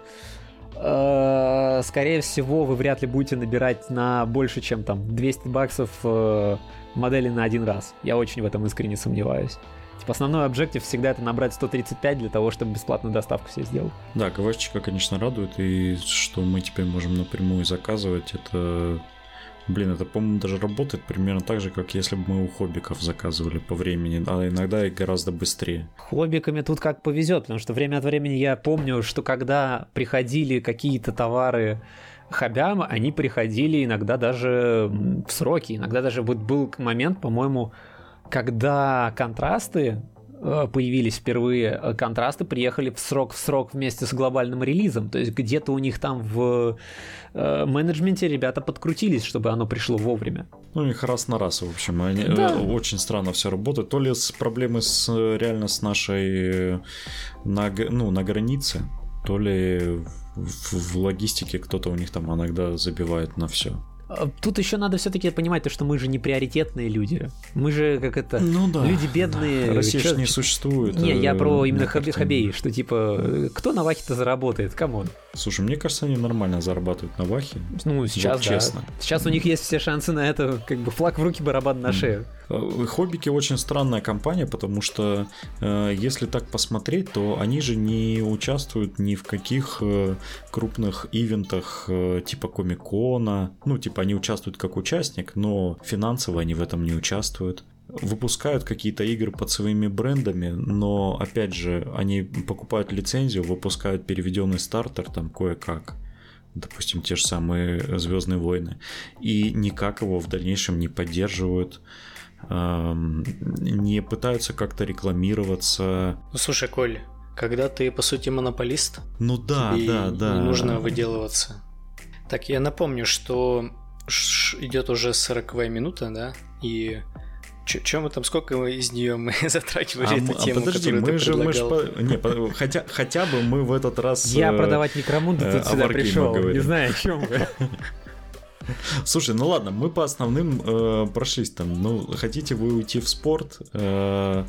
э, скорее всего вы вряд ли будете набирать на больше, чем там 200 баксов э, модели на один раз. Я очень в этом искренне сомневаюсь. Типа основной объектив всегда это набрать 135 для того, чтобы бесплатную доставку все сделать. Да, КВшечка, конечно, радует, и что мы теперь можем напрямую заказывать, это Блин, это, по-моему, даже работает примерно так же, как если бы мы у хоббиков заказывали по времени, а иногда и гораздо быстрее. Хоббиками тут как повезет, потому что время от времени я помню, что когда приходили какие-то товары хобям, они приходили иногда даже в сроки, иногда даже вот был момент, по-моему, когда контрасты э, появились впервые, э, контрасты приехали в срок в срок вместе с глобальным релизом. То есть где-то у них там в э, менеджменте ребята подкрутились, чтобы оно пришло вовремя. Ну, у них раз на раз, в общем. Они, да. Очень странно все работает. То ли с проблемы с, реально с нашей на, ну, на границе, то ли в, в логистике кто-то у них там иногда забивает на все. А, тут еще надо все-таки понимать то, что мы же не приоритетные люди. Мы же как это ну, да, люди бедные. Да. Россия чё... не существует. Не, я про э, именно хаби хабей, что типа кто на вахе-то заработает, come on. Слушай, мне кажется, они нормально зарабатывают на вахе. Ну, сейчас, вот, да. честно. Сейчас у них есть все шансы на это, как бы флаг в руки, барабан на шею. Э, Хоббики очень странная компания, потому что э, если так посмотреть, то они же не участвуют ни в каких э, крупных ивентах э, типа Комикона. Ну, типа они участвуют как участник, но финансово они в этом не участвуют выпускают какие-то игры под своими брендами, но опять же, они покупают лицензию, выпускают переведенный стартер там кое-как допустим, те же самые Звездные войны, и никак его в дальнейшем не поддерживают не пытаются как-то рекламироваться. Ну слушай, Коль, когда ты по сути монополист, ну да, да, да, не нужно выделываться. Так, я напомню, что идет уже 40 минута, да, и чем мы там, сколько мы из нее мы затрачивали а, эту а тему, подожди, мы же, мы же по... не, по... хотя, хотя бы мы в этот раз... Я э, продавать Некромунду тут э, сюда пришел, не знаю, о чем вы. Слушай, ну ладно, мы по основным э, прошлись там. Ну, хотите вы уйти в спорт? Э,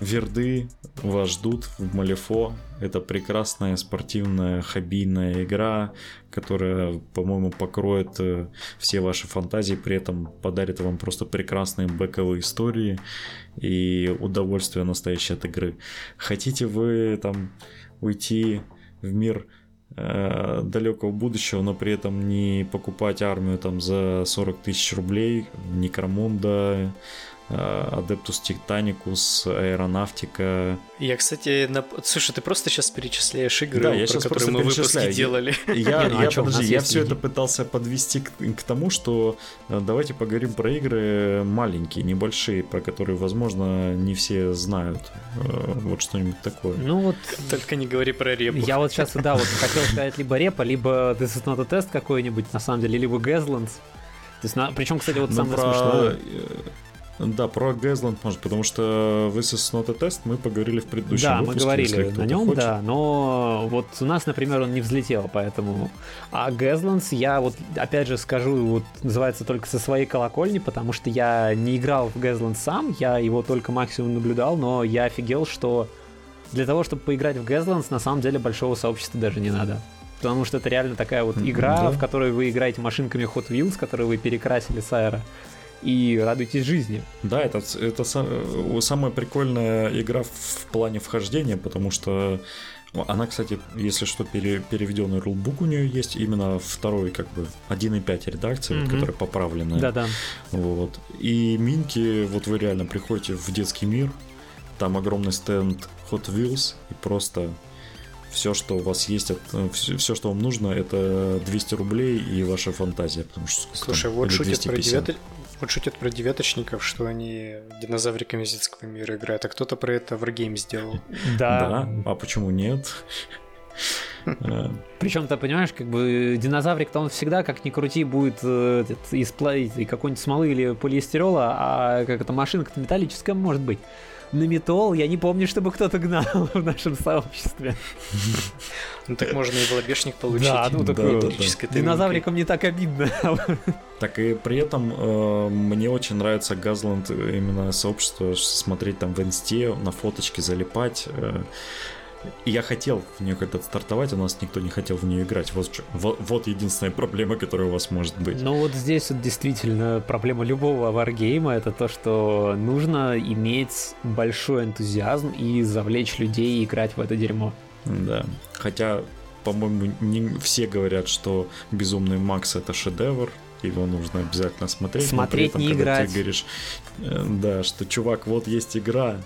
Верды вас ждут в Малифо. Это прекрасная спортивная хоббийная игра, которая, по-моему, покроет э, все ваши фантазии, при этом подарит вам просто прекрасные бэковые истории и удовольствие настоящее от игры. Хотите вы там уйти в мир э, далекого будущего, но при этом не покупать армию там за 40 тысяч рублей, Некромунда, Адептус Титаникус, Аэронавтика. Я, кстати, на... слушай, ты просто сейчас перечисляешь игры, да, я про которые мы выпуски делали. Я, ну, я, подожди, я все это пытался подвести к, к тому, что э, давайте поговорим про игры маленькие, небольшие, про которые, возможно, не все знают. Э, вот что-нибудь такое. Ну вот... Только не говори про репу. Я вот сейчас, да, вот хотел сказать либо репа, либо This is not a test какой-нибудь, на самом деле, либо Газландс. То есть, на... причем, кстати, вот ну, самое про... смешное... Да, про Гэзланд может, потому что This is not a test мы поговорили в предыдущем да, выпуске. Да, мы говорили на нем, хочет. да, но вот у нас, например, он не взлетел, поэтому... А Гэзландс я вот, опять же, скажу, вот называется только со своей колокольни, потому что я не играл в Гэзланд сам, я его только максимум наблюдал, но я офигел, что для того, чтобы поиграть в Гэзландс, на самом деле большого сообщества даже не надо. Потому что это реально такая вот игра, да. в которой вы играете машинками Hot Wheels, которые вы перекрасили с аэро и радуйтесь жизни. Да, это, это самая прикольная игра в плане вхождения, потому что она, кстати, если что, пере, переведенный рулбук у нее есть, именно второй, как бы, 1.5 редакции, mm-hmm. вот, которая поправленная. Да-да. Вот. И минки, вот вы реально приходите в детский мир, там огромный стенд Hot Wheels, и просто все, что у вас есть, все, все, что вам нужно, это 200 рублей и ваша фантазия. Потому что, Слушай, там, вот шутят про, девят... Вот шутят про девяточников, что они динозавриками из детского мира играют, а кто-то про это в Wargame сделал. Да. Да, а почему нет? Причем ты понимаешь, как бы динозаврик-то он всегда, как ни крути, будет э, из какой-нибудь смолы или полиэстерола, а как это машинка-то металлическая может быть на метол я не помню, чтобы кто-то гнал в нашем сообществе. Ну так можно и волобешник получить. Да, ну такое да, Динозаврикам не так обидно. Так и при этом э, мне очень нравится Газланд именно сообщество, смотреть там в инсте, на фоточки залипать. Э, я хотел в нее когда-то стартовать, у нас никто не хотел в нее играть. Вот, вот, вот единственная проблема, которая у вас может быть. Ну вот здесь вот действительно проблема любого варгейма это то, что нужно иметь большой энтузиазм и завлечь людей играть в это дерьмо. Да. Хотя, по-моему, не все говорят, что Безумный Макс это шедевр, его нужно обязательно смотреть. Смотреть, этом, не играть. Ты говоришь, э, да, что чувак, вот есть игра,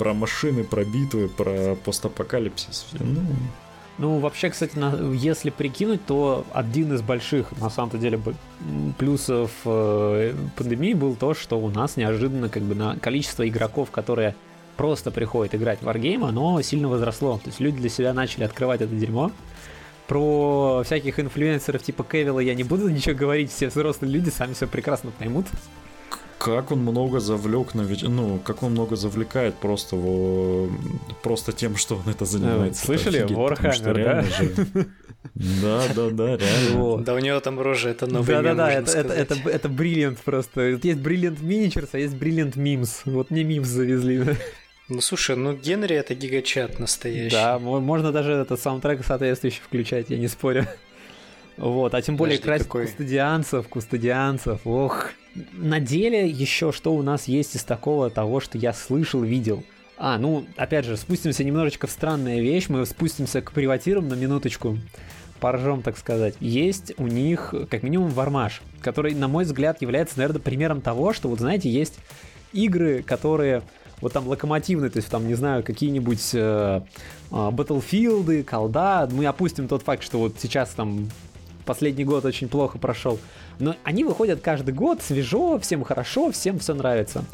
про машины, про битвы, про постапокалипсис. Ну, ну, вообще, кстати, на, если прикинуть, то один из больших, на самом-то деле, плюсов э, пандемии был то, что у нас неожиданно как бы на количество игроков, которые просто приходят играть в Wargame, оно сильно возросло. То есть люди для себя начали открывать это дерьмо. Про всяких инфлюенсеров типа Кевилла я не буду ничего говорить, все взрослые люди сами все прекрасно поймут. Как он много завлек на ведь, ну, как он много завлекает просто его, просто тем, что он это занимается. Слышали? Warhammer, да? Да, да, да, реально. Да у него там рожа, это новый Да, да, да, это, это, это, это бриллиант просто. Есть бриллиант миничерс, а есть бриллиант мимс. Вот мне мимс завезли. Ну слушай, ну Генри это гигачат настоящий. Да, можно даже этот саундтрек соответствующий включать, я не спорю. Вот, а тем более красить какой? кустодианцев, кустодианцев, ох. На деле еще что у нас есть из такого того, что я слышал, видел. А, ну, опять же, спустимся немножечко в странная вещь, мы спустимся к приватирам на минуточку, поржем, так сказать. Есть у них, как минимум, вармаш, который, на мой взгляд, является, наверное, примером того, что, вот знаете, есть игры, которые вот там локомотивные, то есть там, не знаю, какие-нибудь э, э, Battlefield, колда, мы опустим тот факт, что вот сейчас там последний год очень плохо прошел. Но они выходят каждый год, свежо, всем хорошо, всем все нравится.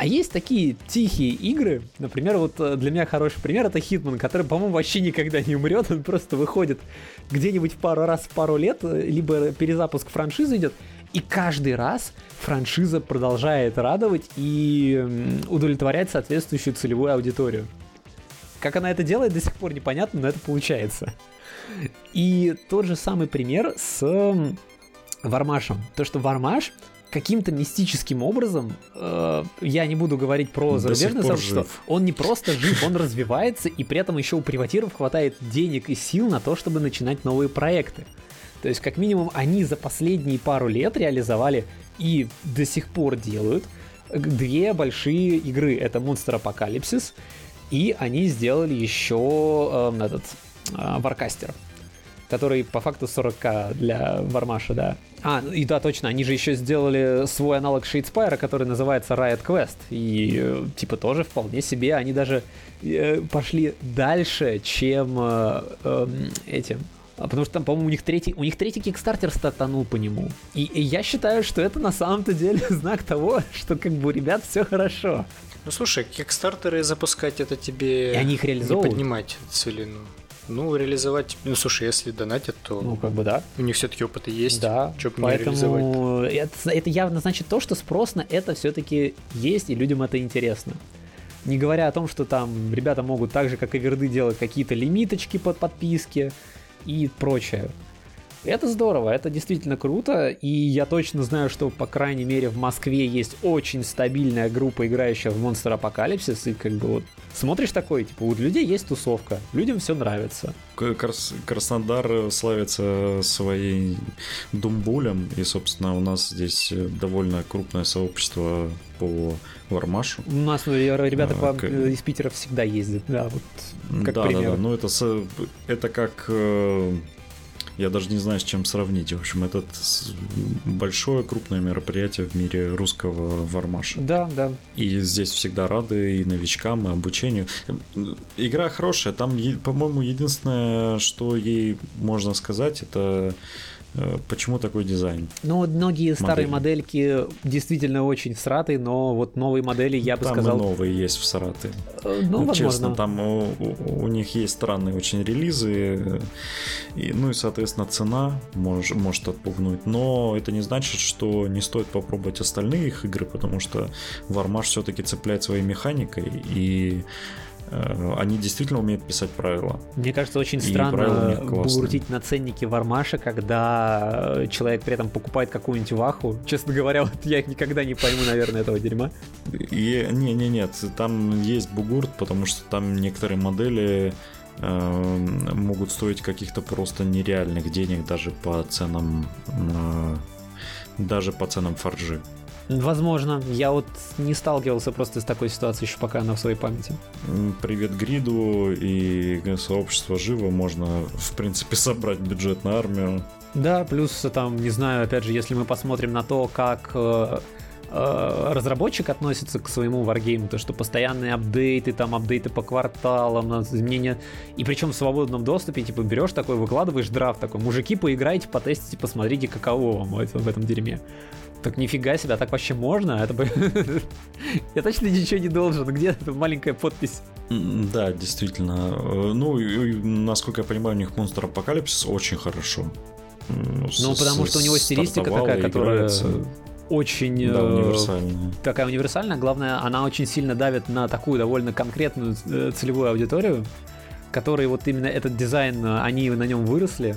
А есть такие тихие игры, например, вот э, для меня хороший пример это Хитман, который, по-моему, вообще никогда не умрет, он просто выходит где-нибудь в пару раз в пару лет, э, либо перезапуск франшизы идет, и каждый раз франшиза продолжает радовать и удовлетворять соответствующую целевую аудиторию. Как она это делает, до сих пор непонятно, но это получается. И тот же самый пример с Вармашем. То, что Вармаш каким-то мистическим образом, э, я не буду говорить про зарубежное сообщество, он не просто жив, он развивается, и при этом еще у приватиров хватает денег и сил на то, чтобы начинать новые проекты. То есть, как минимум, они за последние пару лет реализовали и до сих пор делают две большие игры. Это Monsterpocalypse, и они сделали еще э, этот Warcaster который по факту 40к для Вармаша, да. А, и да, точно, они же еще сделали свой аналог Shadespire а, который называется Riot Quest. И, э, типа, тоже вполне себе, они даже э, пошли дальше, чем э, э, этим. А потому что там, по-моему, у них третий, у них третий кикстартер стартанул по нему. И, и я считаю, что это на самом-то деле знак того, что как бы у ребят все хорошо. Ну слушай, кикстартеры запускать это тебе и они их реализовывают. не поднимать целину. Ну, реализовать, ну, слушай, если донатят, то... Ну, как бы да. У них все-таки опыт есть. Да, Чё поэтому это, это явно значит то, что спрос на это все-таки есть, и людям это интересно. Не говоря о том, что там ребята могут так же, как и верды, делать какие-то лимиточки под подписки и прочее. Это здорово, это действительно круто, и я точно знаю, что, по крайней мере, в Москве есть очень стабильная группа, играющая в Monster Apocalypse, и как бы вот смотришь такой, типа, у людей есть тусовка, людям все нравится. Крас- Краснодар славится своей думбулем, и, собственно, у нас здесь довольно крупное сообщество по Вармашу. У нас ну, ребята а, к... из Питера всегда ездят, да, вот как да, пример. Да, да, ну это, это как э, я даже не знаю, с чем сравнить. В общем, это большое, крупное мероприятие в мире русского вармаша. Да, да. И здесь всегда рады и новичкам, и обучению. Игра хорошая. Там, по-моему, единственное, что ей можно сказать, это почему такой дизайн? Ну, многие старые модельки действительно очень всратые, но вот новые модели, я бы там сказал... Там новые есть в всратые. Э, ну, возможно. Честно, там у, у, у них есть странные очень релизы, и, ну и, соответственно, цена может, может отпугнуть. Но это не значит, что не стоит попробовать остальные их игры, потому что Вармаш все-таки цепляет своей механикой, и Э, они действительно умеют писать правила. Мне кажется, очень и странно бугуртить на ценнике Вармаша, когда человек при этом покупает какую-нибудь ваху. Честно говоря, вот я никогда не пойму, наверное, этого дерьма. И, не, не, нет, там есть бугурт, потому что там некоторые модели э, могут стоить каких-то просто нереальных денег даже по ценам э, даже по ценам фаржи. Возможно. Я вот не сталкивался просто с такой ситуацией еще пока она в своей памяти. Привет Гриду и сообщество живо. Можно, в принципе, собрать бюджет на армию. Да, плюс там, не знаю, опять же, если мы посмотрим на то, как э, э, разработчик относится к своему варгейму, то что постоянные апдейты, там апдейты по кварталам, изменения, и причем в свободном доступе, типа берешь такой, выкладываешь драфт такой, мужики, поиграйте, потестите, посмотрите, каково вам в этом дерьме. Так нифига себе, а так вообще можно? Это бы... Я точно ничего не должен. Где эта маленькая подпись? Да, действительно. Э, ну, насколько я понимаю, у них Monster Apocalypse очень хорошо. Ну, потому что у него стилистика такая, которая очень Да, э, универсальная. такая универсальная. Главное, она очень сильно давит на такую довольно конкретную э, целевую аудиторию, которые вот именно этот дизайн, они на нем выросли.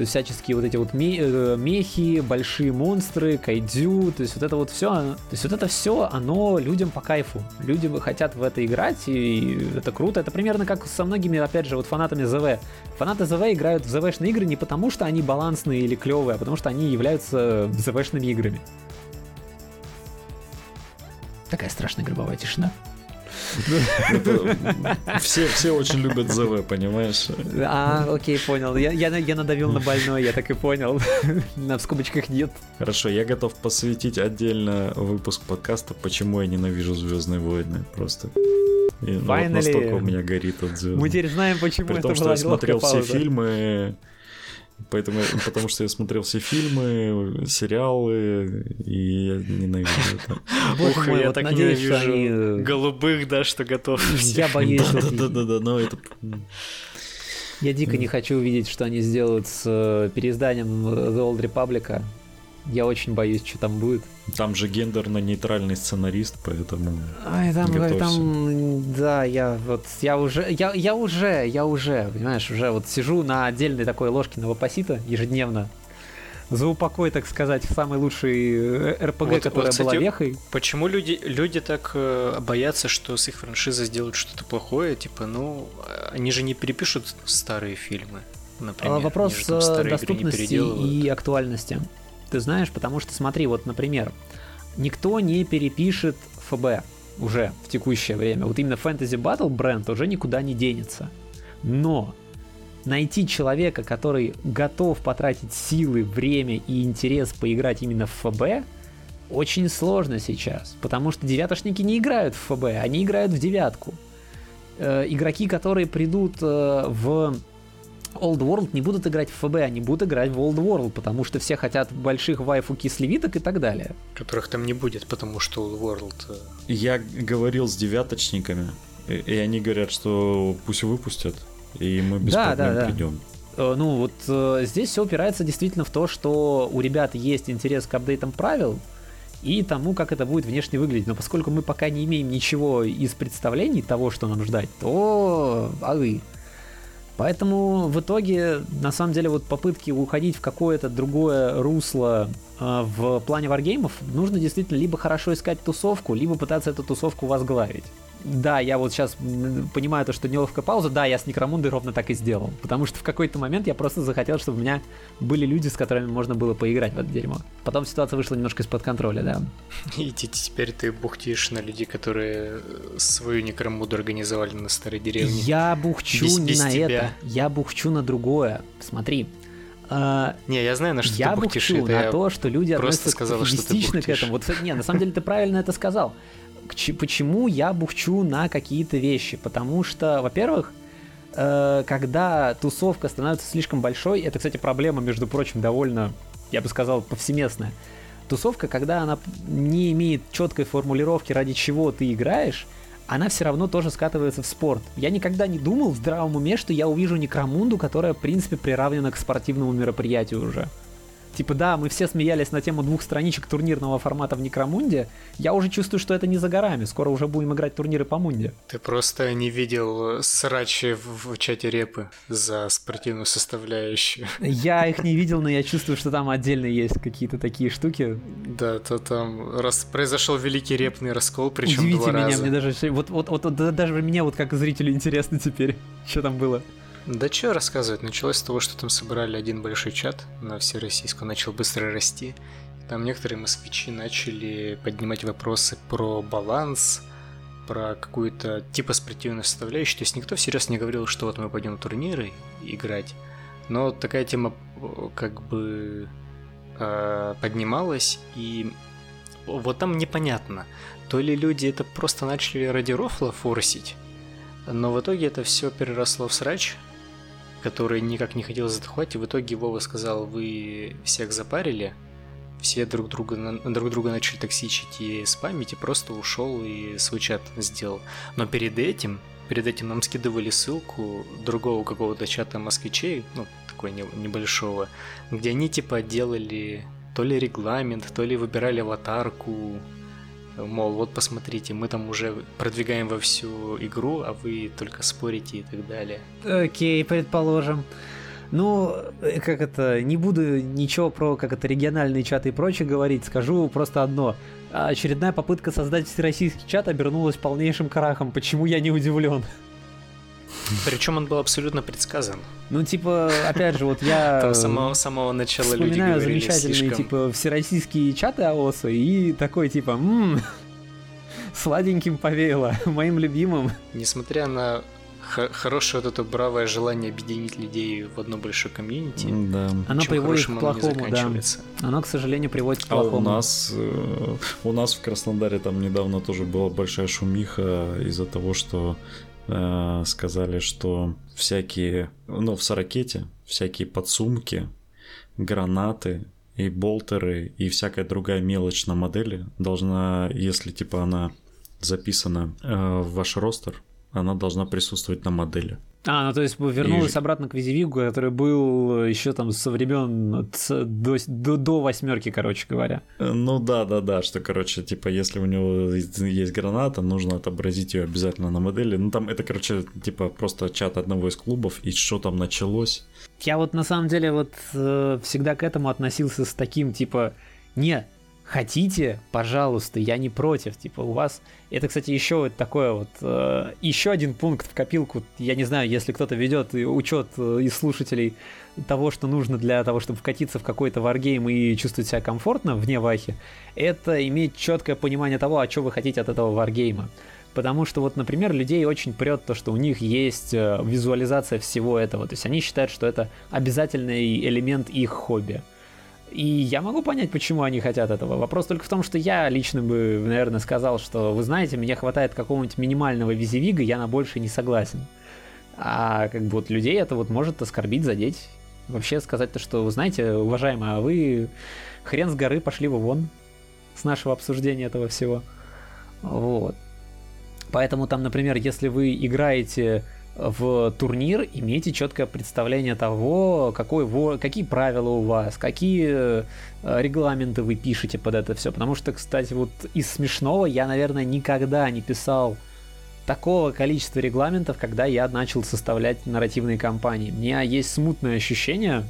То есть всяческие вот эти вот э, мехи, большие монстры, кайдзю, то есть вот это вот все, то есть вот это все, оно людям по кайфу. Люди хотят в это играть, и это круто. Это примерно как со многими, опять же, вот фанатами ЗВ. Фанаты ЗВ играют в ЗВшные игры не потому, что они балансные или клевые, а потому что они являются ЗВшными играми. Такая страшная гробовая тишина. Все, все очень любят ЗВ, понимаешь? А, окей, понял. Я, я, я надавил на больной, я так и понял. На в скобочках нет. Хорошо, я готов посвятить отдельно выпуск подкаста, почему я ненавижу Звездные войны. Просто. И, ну, вот настолько у меня горит от звезд. Мы теперь знаем, почему При это том, что я смотрел неловкая все пауза. фильмы, поэтому, потому что я смотрел все фильмы, сериалы, и я ненавижу это. Ух, мой, я вот так надеюсь, ненавижу они... э, голубых, да, что готов. Я боюсь, Да-да-да, но это... Я дико не хочу увидеть, что они сделают с э, переизданием The Old Republic. Я очень боюсь, что там будет. Там же гендерно-нейтральный сценарист, поэтому... Ай, там, Готовься. там, да, я вот, я уже, я, я уже, я уже, понимаешь, уже вот сижу на отдельной такой ложке новопосита ежедневно, за упокой, так сказать, в самой лучшей э, РПГ, Вот- которая вот, кстати, была вехой. Почему люди, люди так э, боятся, что с их франшизой сделают что-то плохое? Типа, ну, э, они же не перепишут старые фильмы, например. А, Вопрос же там старые игры не доступности и актуальности. Ты знаешь, потому что смотри, вот, например, никто не перепишет ФБ уже в текущее время. Вот именно Fantasy Battle бренд уже никуда не денется. Но найти человека, который готов потратить силы, время и интерес поиграть именно в ФБ, очень сложно сейчас, потому что девятошники не играют в ФБ, они играют в девятку. Э, игроки, которые придут э, в Old World, не будут играть в ФБ, они будут играть в Old World, потому что все хотят больших вайфу кислевиток и так далее. Которых там не будет, потому что Old World... э, Я говорил с девяточниками, и и они говорят, что пусть выпустят, и мы без Да, да, проблем да. придем. Э, Ну, вот э, здесь все упирается действительно в то, что у ребят есть интерес к апдейтам правил и тому, как это будет внешне выглядеть. Но поскольку мы пока не имеем ничего из представлений того, что нам ждать, то алы. Поэтому в итоге, на самом деле, вот попытки уходить в какое-то другое русло э, в плане варгеймов, нужно действительно либо хорошо искать тусовку, либо пытаться эту тусовку возглавить. Да, я вот сейчас понимаю то, что неловкая пауза, да, я с Некромундой ровно так и сделал. Потому что в какой-то момент я просто захотел, чтобы у меня были люди, с которыми можно было поиграть в это дерьмо. Потом ситуация вышла немножко из-под контроля, да. И те- теперь ты бухтишь на людей, которые э, свою некромуду организовали на старой деревне. Я бухчу Без- не без на тебя. это, я бухчу на другое. Смотри, э, Не, я знаю, на что я ты бухтишь. бухчу это на я- то, что люди просто относятся сказала, что ты к этому. Вот, не, на самом деле ты правильно это сказал. Почему я бухчу на какие-то вещи? Потому что, во-первых, э, когда тусовка становится слишком большой, это, кстати, проблема, между прочим, довольно, я бы сказал, повсеместная. Тусовка, когда она не имеет четкой формулировки, ради чего ты играешь, она все равно тоже скатывается в спорт. Я никогда не думал в здравом уме, что я увижу Некромунду, которая, в принципе, приравнена к спортивному мероприятию уже. Типа, да, мы все смеялись на тему двух страничек турнирного формата в Некромунде. Я уже чувствую, что это не за горами. Скоро уже будем играть турниры по Мунде. Ты просто не видел э, срачи в, в чате репы за спортивную составляющую. Я их не видел, но я чувствую, что там отдельно есть какие-то такие штуки. Да, то там раз произошел великий репный раскол, причем Удивите два меня, раза. мне даже вот, вот, вот, вот да- даже мне вот как зрителю интересно теперь, что там было. Да что рассказывать, началось с того, что там собрали один большой чат на всероссийском, начал быстро расти. Там некоторые москвичи начали поднимать вопросы про баланс, про какую-то типа спортивную составляющую. То есть никто всерьез не говорил, что вот мы пойдем на турниры играть. Но такая тема э, как бы э, поднималась, и вот там непонятно, то ли люди это просто начали ради рофла форсить, но в итоге это все переросло в срач, который никак не хотел и в итоге Вова сказал, вы всех запарили, все друг друга, друг друга начали токсичить и спамить, и просто ушел и свой чат сделал. Но перед этим, перед этим нам скидывали ссылку другого какого-то чата москвичей, ну, такой не- небольшого, где они типа делали то ли регламент, то ли выбирали аватарку. Мол, вот посмотрите, мы там уже продвигаем во всю игру, а вы только спорите и так далее. Окей, предположим. Ну, э, как это, не буду ничего про как это региональные чаты и прочее говорить, скажу просто одно. Очередная попытка создать всероссийский чат обернулась полнейшим крахом. Почему я не удивлен? Причем он был абсолютно предсказан. Ну, типа, опять же, вот я... Там с самого, самого начала люди говорили замечательные, слишком... типа, всероссийские чаты АОСа и такой, типа, м сладеньким повеяло, моим любимым. Несмотря на хорошее вот это бравое желание объединить людей в одно большое комьюнити. Да. Оно приводит к плохому, да. Оно, к сожалению, приводит к плохому. А у нас, э, у нас в Краснодаре там недавно тоже была большая шумиха из-за того, что э, сказали, что всякие, ну, в Сорокете всякие подсумки, гранаты и болтеры и всякая другая мелочь на модели должна, если типа она записана э, в ваш ростер, она должна присутствовать на модели. А, ну то есть вернулась и... обратно к визивигу, который был еще там со времен до, до, до восьмерки, короче говоря. Э, ну да, да, да, что, короче, типа, если у него есть граната, нужно отобразить ее обязательно на модели. Ну там это, короче, типа просто чат одного из клубов, и что там началось. Я вот на самом деле вот э, всегда к этому относился с таким, типа, не, хотите, пожалуйста, я не против. Типа, у вас... Это, кстати, еще вот такое вот... Э, еще один пункт в копилку. Я не знаю, если кто-то ведет учет э, из слушателей того, что нужно для того, чтобы вкатиться в какой-то варгейм и чувствовать себя комфортно вне вахи, это иметь четкое понимание того, а что вы хотите от этого варгейма. Потому что вот, например, людей очень прет то, что у них есть э, визуализация всего этого. То есть они считают, что это обязательный элемент их хобби. И я могу понять, почему они хотят этого. Вопрос только в том, что я лично бы, наверное, сказал, что, вы знаете, мне хватает какого-нибудь минимального визивига, я на больше не согласен. А как бы вот людей это вот может оскорбить, задеть. Вообще сказать то, что, вы знаете, уважаемые, а вы хрен с горы пошли вы вон с нашего обсуждения этого всего. Вот. Поэтому там, например, если вы играете в турнир, имейте четкое представление того, какой, какие правила у вас, какие э, регламенты вы пишете под это все. Потому что, кстати, вот из смешного я, наверное, никогда не писал такого количества регламентов, когда я начал составлять нарративные кампании. У меня есть смутное ощущение,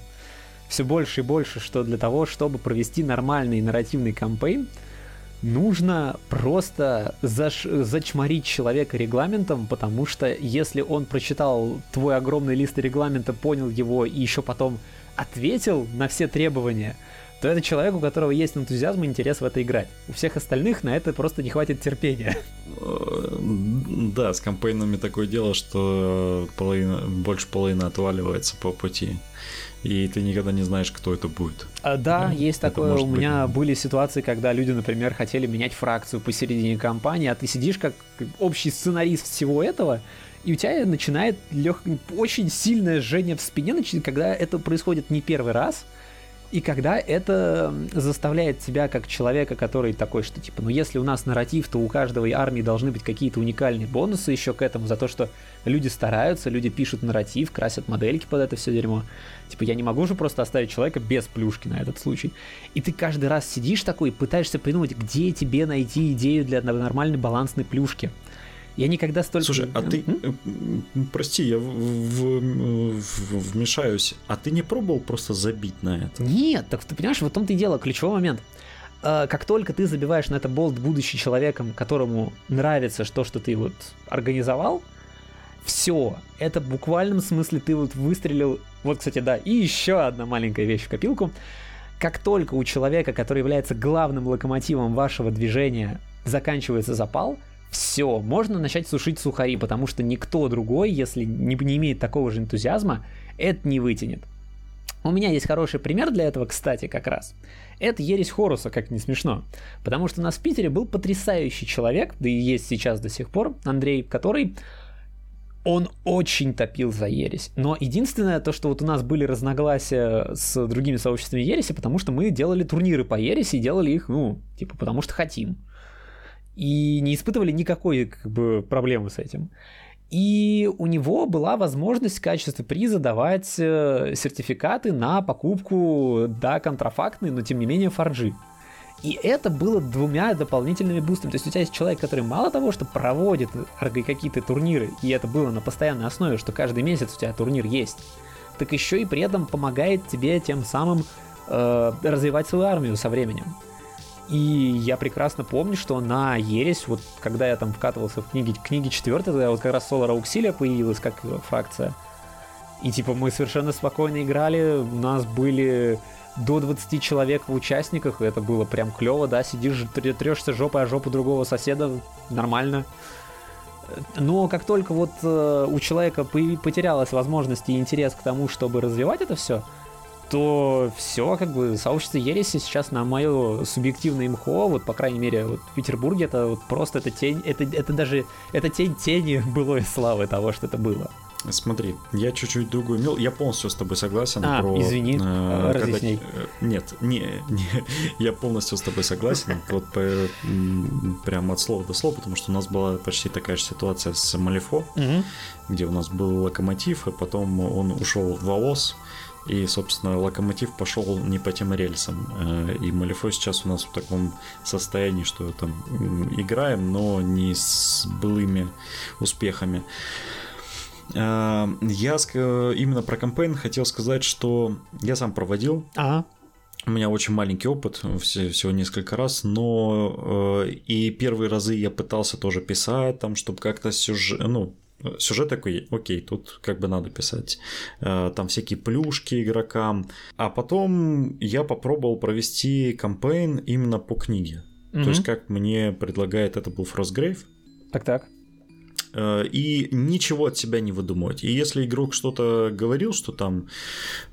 все больше и больше, что для того, чтобы провести нормальный нарративный кампейн, нужно просто заш... зачморить человека регламентом, потому что если он прочитал твой огромный лист регламента, понял его и еще потом ответил на все требования, то это человек, у которого есть энтузиазм и интерес в это играть. У всех остальных на это просто не хватит терпения. Э, да, с кампейнами такое дело, что половина, больше половины отваливается по пути и ты никогда не знаешь, кто это будет. А, да, да, есть такое. У меня быть... были ситуации, когда люди, например, хотели менять фракцию посередине кампании, а ты сидишь как общий сценарист всего этого, и у тебя начинает лег... очень сильное жжение в спине, когда это происходит не первый раз, и когда это заставляет тебя как человека, который такой, что типа, ну если у нас нарратив, то у каждой армии должны быть какие-то уникальные бонусы еще к этому за то, что люди стараются, люди пишут нарратив, красят модельки под это все дерьмо. Типа я не могу же просто оставить человека без плюшки на этот случай. И ты каждый раз сидишь такой пытаешься придумать, где тебе найти идею для нормальной балансной плюшки. Я никогда столько... Слушай, а ты... М? Прости, я в, в, в, вмешаюсь. А ты не пробовал просто забить на это? Нет, так ты понимаешь, в том-то и дело, ключевой момент. А, как только ты забиваешь на это болт, будучи человеком, которому нравится то, что ты вот организовал, все, это в буквальном смысле ты вот выстрелил. Вот, кстати, да, и еще одна маленькая вещь в копилку. Как только у человека, который является главным локомотивом вашего движения, заканчивается запал, все, можно начать сушить сухари, потому что никто другой, если не, не имеет такого же энтузиазма, это не вытянет. У меня есть хороший пример для этого, кстати, как раз. Это ересь Хоруса, как не смешно. Потому что у нас в Питере был потрясающий человек, да и есть сейчас до сих пор, Андрей, который он очень топил за ересь. Но единственное то, что вот у нас были разногласия с другими сообществами ереси, потому что мы делали турниры по ереси и делали их, ну, типа, потому что хотим и не испытывали никакой как бы, проблемы с этим. И у него была возможность в качестве приза давать э, сертификаты на покупку, да, контрафактные, но тем не менее форджи. И это было двумя дополнительными бустами. То есть у тебя есть человек, который мало того, что проводит какие-то турниры, и это было на постоянной основе, что каждый месяц у тебя турнир есть, так еще и при этом помогает тебе тем самым э, развивать свою армию со временем. И я прекрасно помню, что на Ересь, вот когда я там вкатывался в книги, книги 4, тогда вот как раз Solar Auxilia появилась как фракция. И типа мы совершенно спокойно играли, у нас были до 20 человек в участниках, это было прям клево, да, сидишь, трешься жопой о жопу другого соседа, нормально. Но как только вот э, у человека потерялась возможность и интерес к тому, чтобы развивать это все, то все, как бы, сообщество Ереси сейчас на мое субъективное имхо, вот, по крайней мере, вот в Петербурге, это вот просто это тень, это, это даже, это тень тени былой славы того, что это было. Смотри, я чуть-чуть другую имел. Я полностью с тобой согласен а, про... извини, э, разъясняй. Когда... Э, нет, не, не, я полностью с тобой согласен. Вот по, прям от слова до слова, потому что у нас была почти такая же ситуация с Малифо, угу. где у нас был локомотив, и потом он ушел в АОС, и, собственно, локомотив пошел не по тем рельсам. Э, и Малифо сейчас у нас в таком состоянии, что там играем, но не с былыми успехами. Э, я именно про кампейн хотел сказать, что я сам проводил. Ага. У меня очень маленький опыт, всего несколько раз, но э, и первые разы я пытался тоже писать, там, чтобы как-то сюжет, ну, сюжет такой, окей, тут как бы надо писать. Э, там всякие плюшки игрокам. А потом я попробовал провести кампейн именно по книге. Mm-hmm. То есть, как мне предлагает, это был Frostgrave. Так-так. Э, и ничего от себя не выдумывать. И если игрок что-то говорил, что там,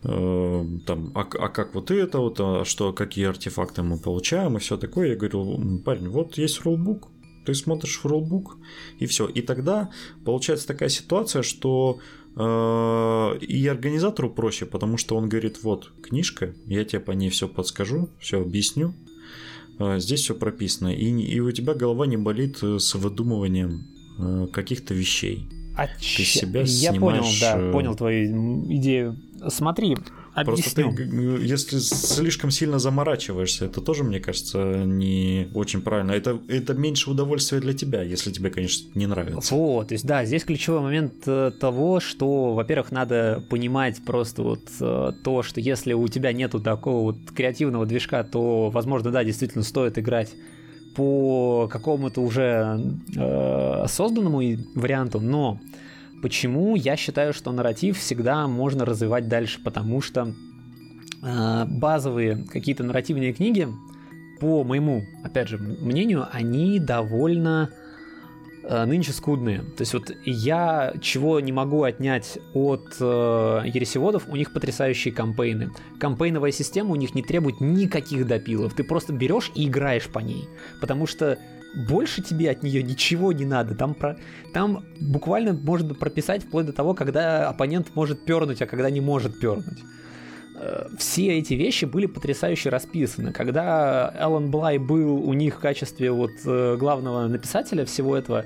э, там а, а как вот это, вот, а что, какие артефакты мы получаем и все такое, я говорю, парень, вот есть рулбук, ты смотришь в рулбук, и все. И тогда получается такая ситуация, что э, и организатору проще, потому что он говорит, вот книжка, я тебе по ней все подскажу, все объясню, э, здесь все прописано, и, и у тебя голова не болит с выдумыванием Э, каких-то вещей. А Ты ч... себя Я снимаешь... понял, да, э, понял твою идею. Смотри, Объясню. Просто ты, если слишком сильно заморачиваешься, это тоже, мне кажется, не очень правильно. Это, это меньше удовольствия для тебя, если тебе, конечно, не нравится. Вот, то есть, да, здесь ключевой момент э, того, что, во-первых, надо понимать просто вот то, что если у тебя нету такого вот креативного движка, то, возможно, да, действительно стоит играть по какому-то уже э, созданному варианту, но почему я считаю, что нарратив всегда можно развивать дальше, потому что э, базовые какие-то нарративные книги, по моему, опять же, мнению, они довольно Э, нынче скудные. То есть вот я чего не могу отнять от э, ересеводов, у них потрясающие кампейны. Кампейновая система у них не требует никаких допилов. Ты просто берешь и играешь по ней. Потому что больше тебе от нее ничего не надо. Там, про... Там буквально можно прописать вплоть до того, когда оппонент может пернуть, а когда не может пернуть. Э, все эти вещи были потрясающе расписаны. Когда Алан Блай был у них в качестве вот э, главного написателя всего этого,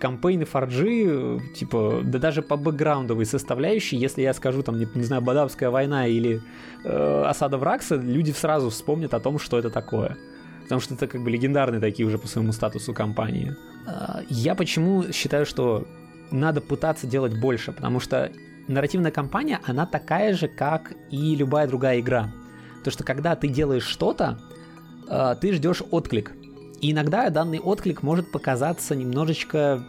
кампейны Форджи, типа, да даже по бэкграундовой составляющей, если я скажу, там, не, не знаю, Бадавская война или э, осада Вракса, люди сразу вспомнят о том, что это такое. Потому что это как бы легендарные такие уже по своему статусу компании. Э, я почему считаю, что надо пытаться делать больше, потому что нарративная кампания, она такая же, как и любая другая игра. То, что когда ты делаешь что-то, э, ты ждешь отклик. И иногда данный отклик может показаться немножечко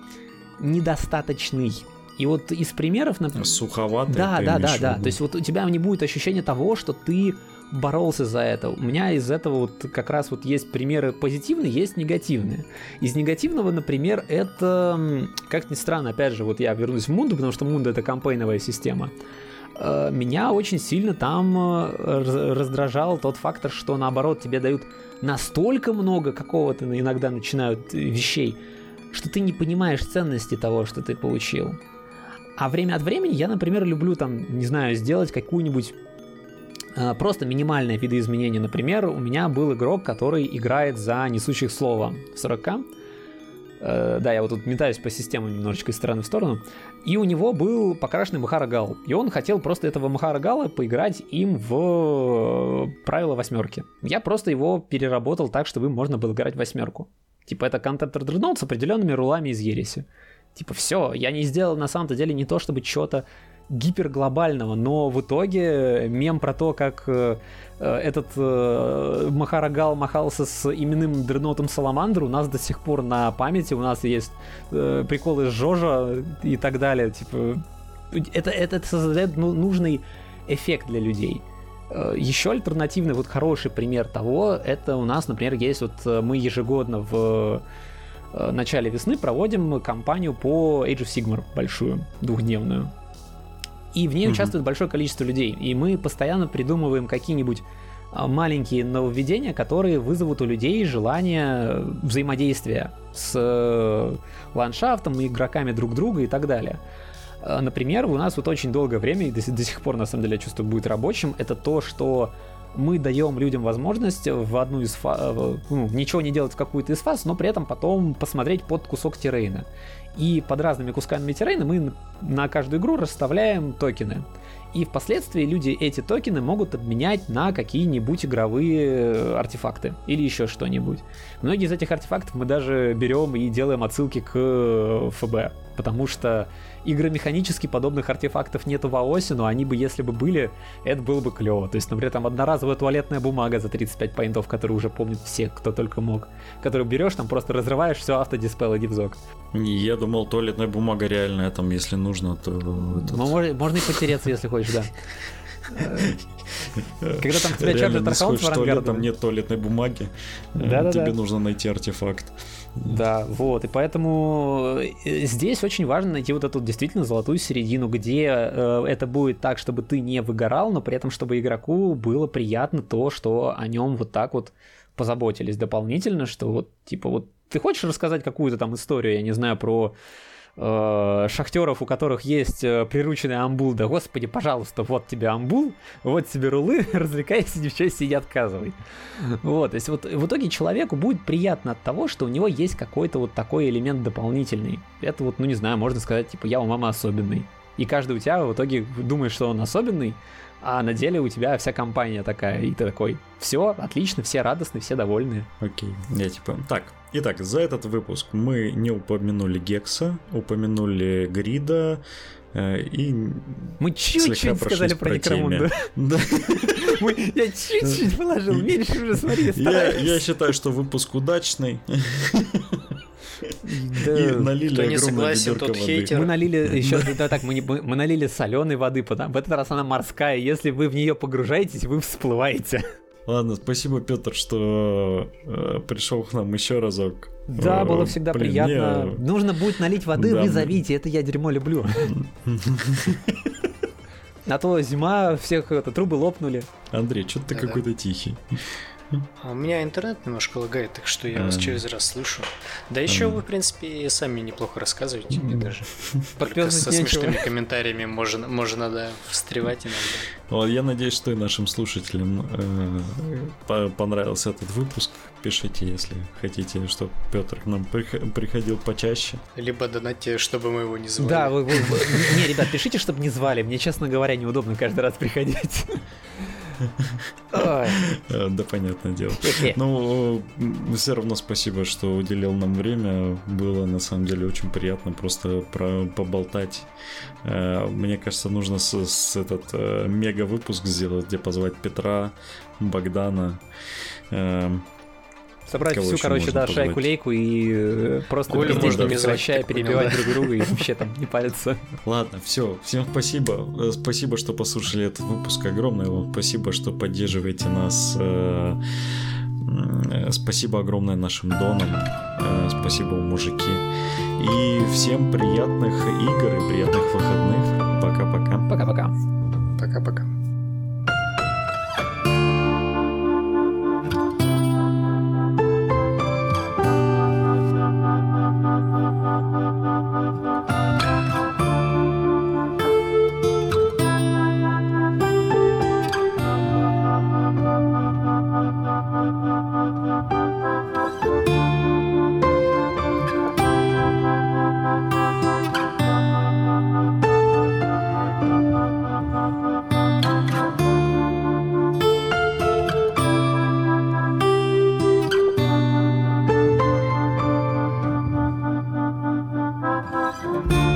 недостаточный. И вот из примеров, например... Суховатый. Да, да, да, да. То есть вот у тебя не будет ощущения того, что ты боролся за это. У меня из этого вот как раз вот есть примеры позитивные, есть негативные. Из негативного, например, это, как ни странно, опять же, вот я вернусь в Мунду, потому что Мунда это кампейновая система. Э, меня очень сильно там э, раздражал тот фактор, что наоборот тебе дают настолько много какого-то иногда начинают вещей, что ты не понимаешь ценности того, что ты получил. А время от времени я, например, люблю там, не знаю, сделать какую-нибудь Э, просто минимальные видоизменения. Например, у меня был игрок, который играет за несущих слова в 40 Э, да, я вот тут метаюсь по системам немножечко из стороны в сторону. И у него был покрашенный Махара Гал. И он хотел просто этого Махара Гала поиграть им в правила восьмерки. Я просто его переработал так, чтобы можно было играть восьмерку. Типа это контентер Dreadnought с определенными рулами из ереси. Типа все, я не сделал на самом-то деле не то, чтобы что-то гиперглобального, но в итоге мем про то, как э, э этот э, Махарагал махался с именным дреднотом Саламандр у нас до сих пор на памяти, у нас есть э, приколы с Жожа и так далее, типа это, это, это создает ну, нужный эффект для людей. Э, Еще альтернативный, вот хороший пример того, это у нас, например, есть вот мы ежегодно в начале весны проводим кампанию по Age of Sigmar большую, двухдневную и в ней mm-hmm. участвует большое количество людей. И мы постоянно придумываем какие-нибудь а, маленькие нововведения, которые вызовут у людей желание взаимодействия с э, ландшафтом, игроками друг друга и так далее. А, например, у нас вот очень долгое время, и до, до сих пор, на самом деле, я чувствую, будет рабочим, это то, что мы даем людям возможность в одну из фаз, ну, ничего не делать в какую-то из фаз, но при этом потом посмотреть под кусок террейна. И под разными кусками террейна мы на каждую игру расставляем токены. И впоследствии люди эти токены могут обменять на какие-нибудь игровые артефакты или еще что-нибудь. Многие из этих артефактов мы даже берем и делаем отсылки к ФБ, потому что игромеханически подобных артефактов нету в АОСе, но они бы, если бы были, это было бы клево. То есть, например, там одноразовая туалетная бумага за 35 поинтов, которую уже помнят все, кто только мог. Которую берешь, там просто разрываешь, все, автодиспел, иди в зок. Я думал, туалетная бумага реальная, там, если нужно, то... Этот... Ну, можно, можно и потереться, если хочешь, да. Когда там тебя чарджит аккаунт в там нет туалетной бумаги, э, тебе нужно найти артефакт. Да, вот, и поэтому э, здесь очень важно найти вот эту действительно золотую середину, где э, это будет так, чтобы ты не выгорал, но при этом, чтобы игроку было приятно то, что о нем вот так вот позаботились дополнительно, что вот, типа, вот ты хочешь рассказать какую-то там историю, я не знаю, про э, шахтеров, у которых есть э, прирученный амбул, да господи, пожалуйста, вот тебе амбул, вот тебе рулы, развлекайся, девчонки, и отказывай. Вот, то есть вот в итоге человеку будет приятно от того, что у него есть какой-то вот такой элемент дополнительный. Это вот, ну не знаю, можно сказать, типа, я у мамы особенный. И каждый у тебя в итоге думает, что он особенный, а на деле у тебя вся компания такая, и ты такой, все, отлично, все радостны, все довольны. Окей, я типа, так, итак, за этот выпуск мы не упомянули Гекса, упомянули Грида, э, и мы чуть-чуть сказали про Некромунду. Да. Я чуть-чуть положил, меньше уже смотри, Я считаю, что выпуск удачный. Да. И налили Кто не согласен, тот воды. хейтер. Мы налили еще, да, так, мы, мы, мы налили соленой воды, потому в этот раз она морская. Если вы в нее погружаетесь, вы всплываете. Ладно, спасибо, Петр, что э, пришел к нам еще разок. Да, было всегда Блин, приятно. Мне... Нужно будет налить воды, да, вы зовите, это я дерьмо люблю. А то зима, всех это, трубы лопнули. Андрей, что ты какой-то тихий. А у меня интернет немножко лагает, так что я вас через раз слышу. Да еще вы, в принципе, сами неплохо рассказываете мне даже. Только со смешными комментариями можно, можно да, встревать иногда. Вот, я надеюсь, что и нашим слушателям э, понравился этот выпуск. Пишите, если хотите, чтобы Петр к нам приходил почаще. Либо донатьте, чтобы мы его не звали. Да, вы, вы, вы, не, ребят, пишите, чтобы не звали. Мне, честно говоря, неудобно каждый раз приходить. Э, да, понятное дело. Ну, все равно спасибо, что уделил нам время. Было на самом деле очень приятно просто про поболтать. Э, мне кажется, нужно с, этот э, мега выпуск сделать, где позвать Петра, Богдана. Собрать Кого всю, короче, да, шайку-лейку и э, просто Колю можно не прекращая перебивать друг друга и вообще там не париться. Ладно, все. Всем спасибо. Э, спасибо, что послушали этот выпуск. Огромное вам спасибо, что поддерживаете нас. Э, спасибо огромное нашим донам. Спасибо, мужики. И всем приятных игр и приятных выходных. Пока-пока. Пока-пока. Пока-пока. Bye.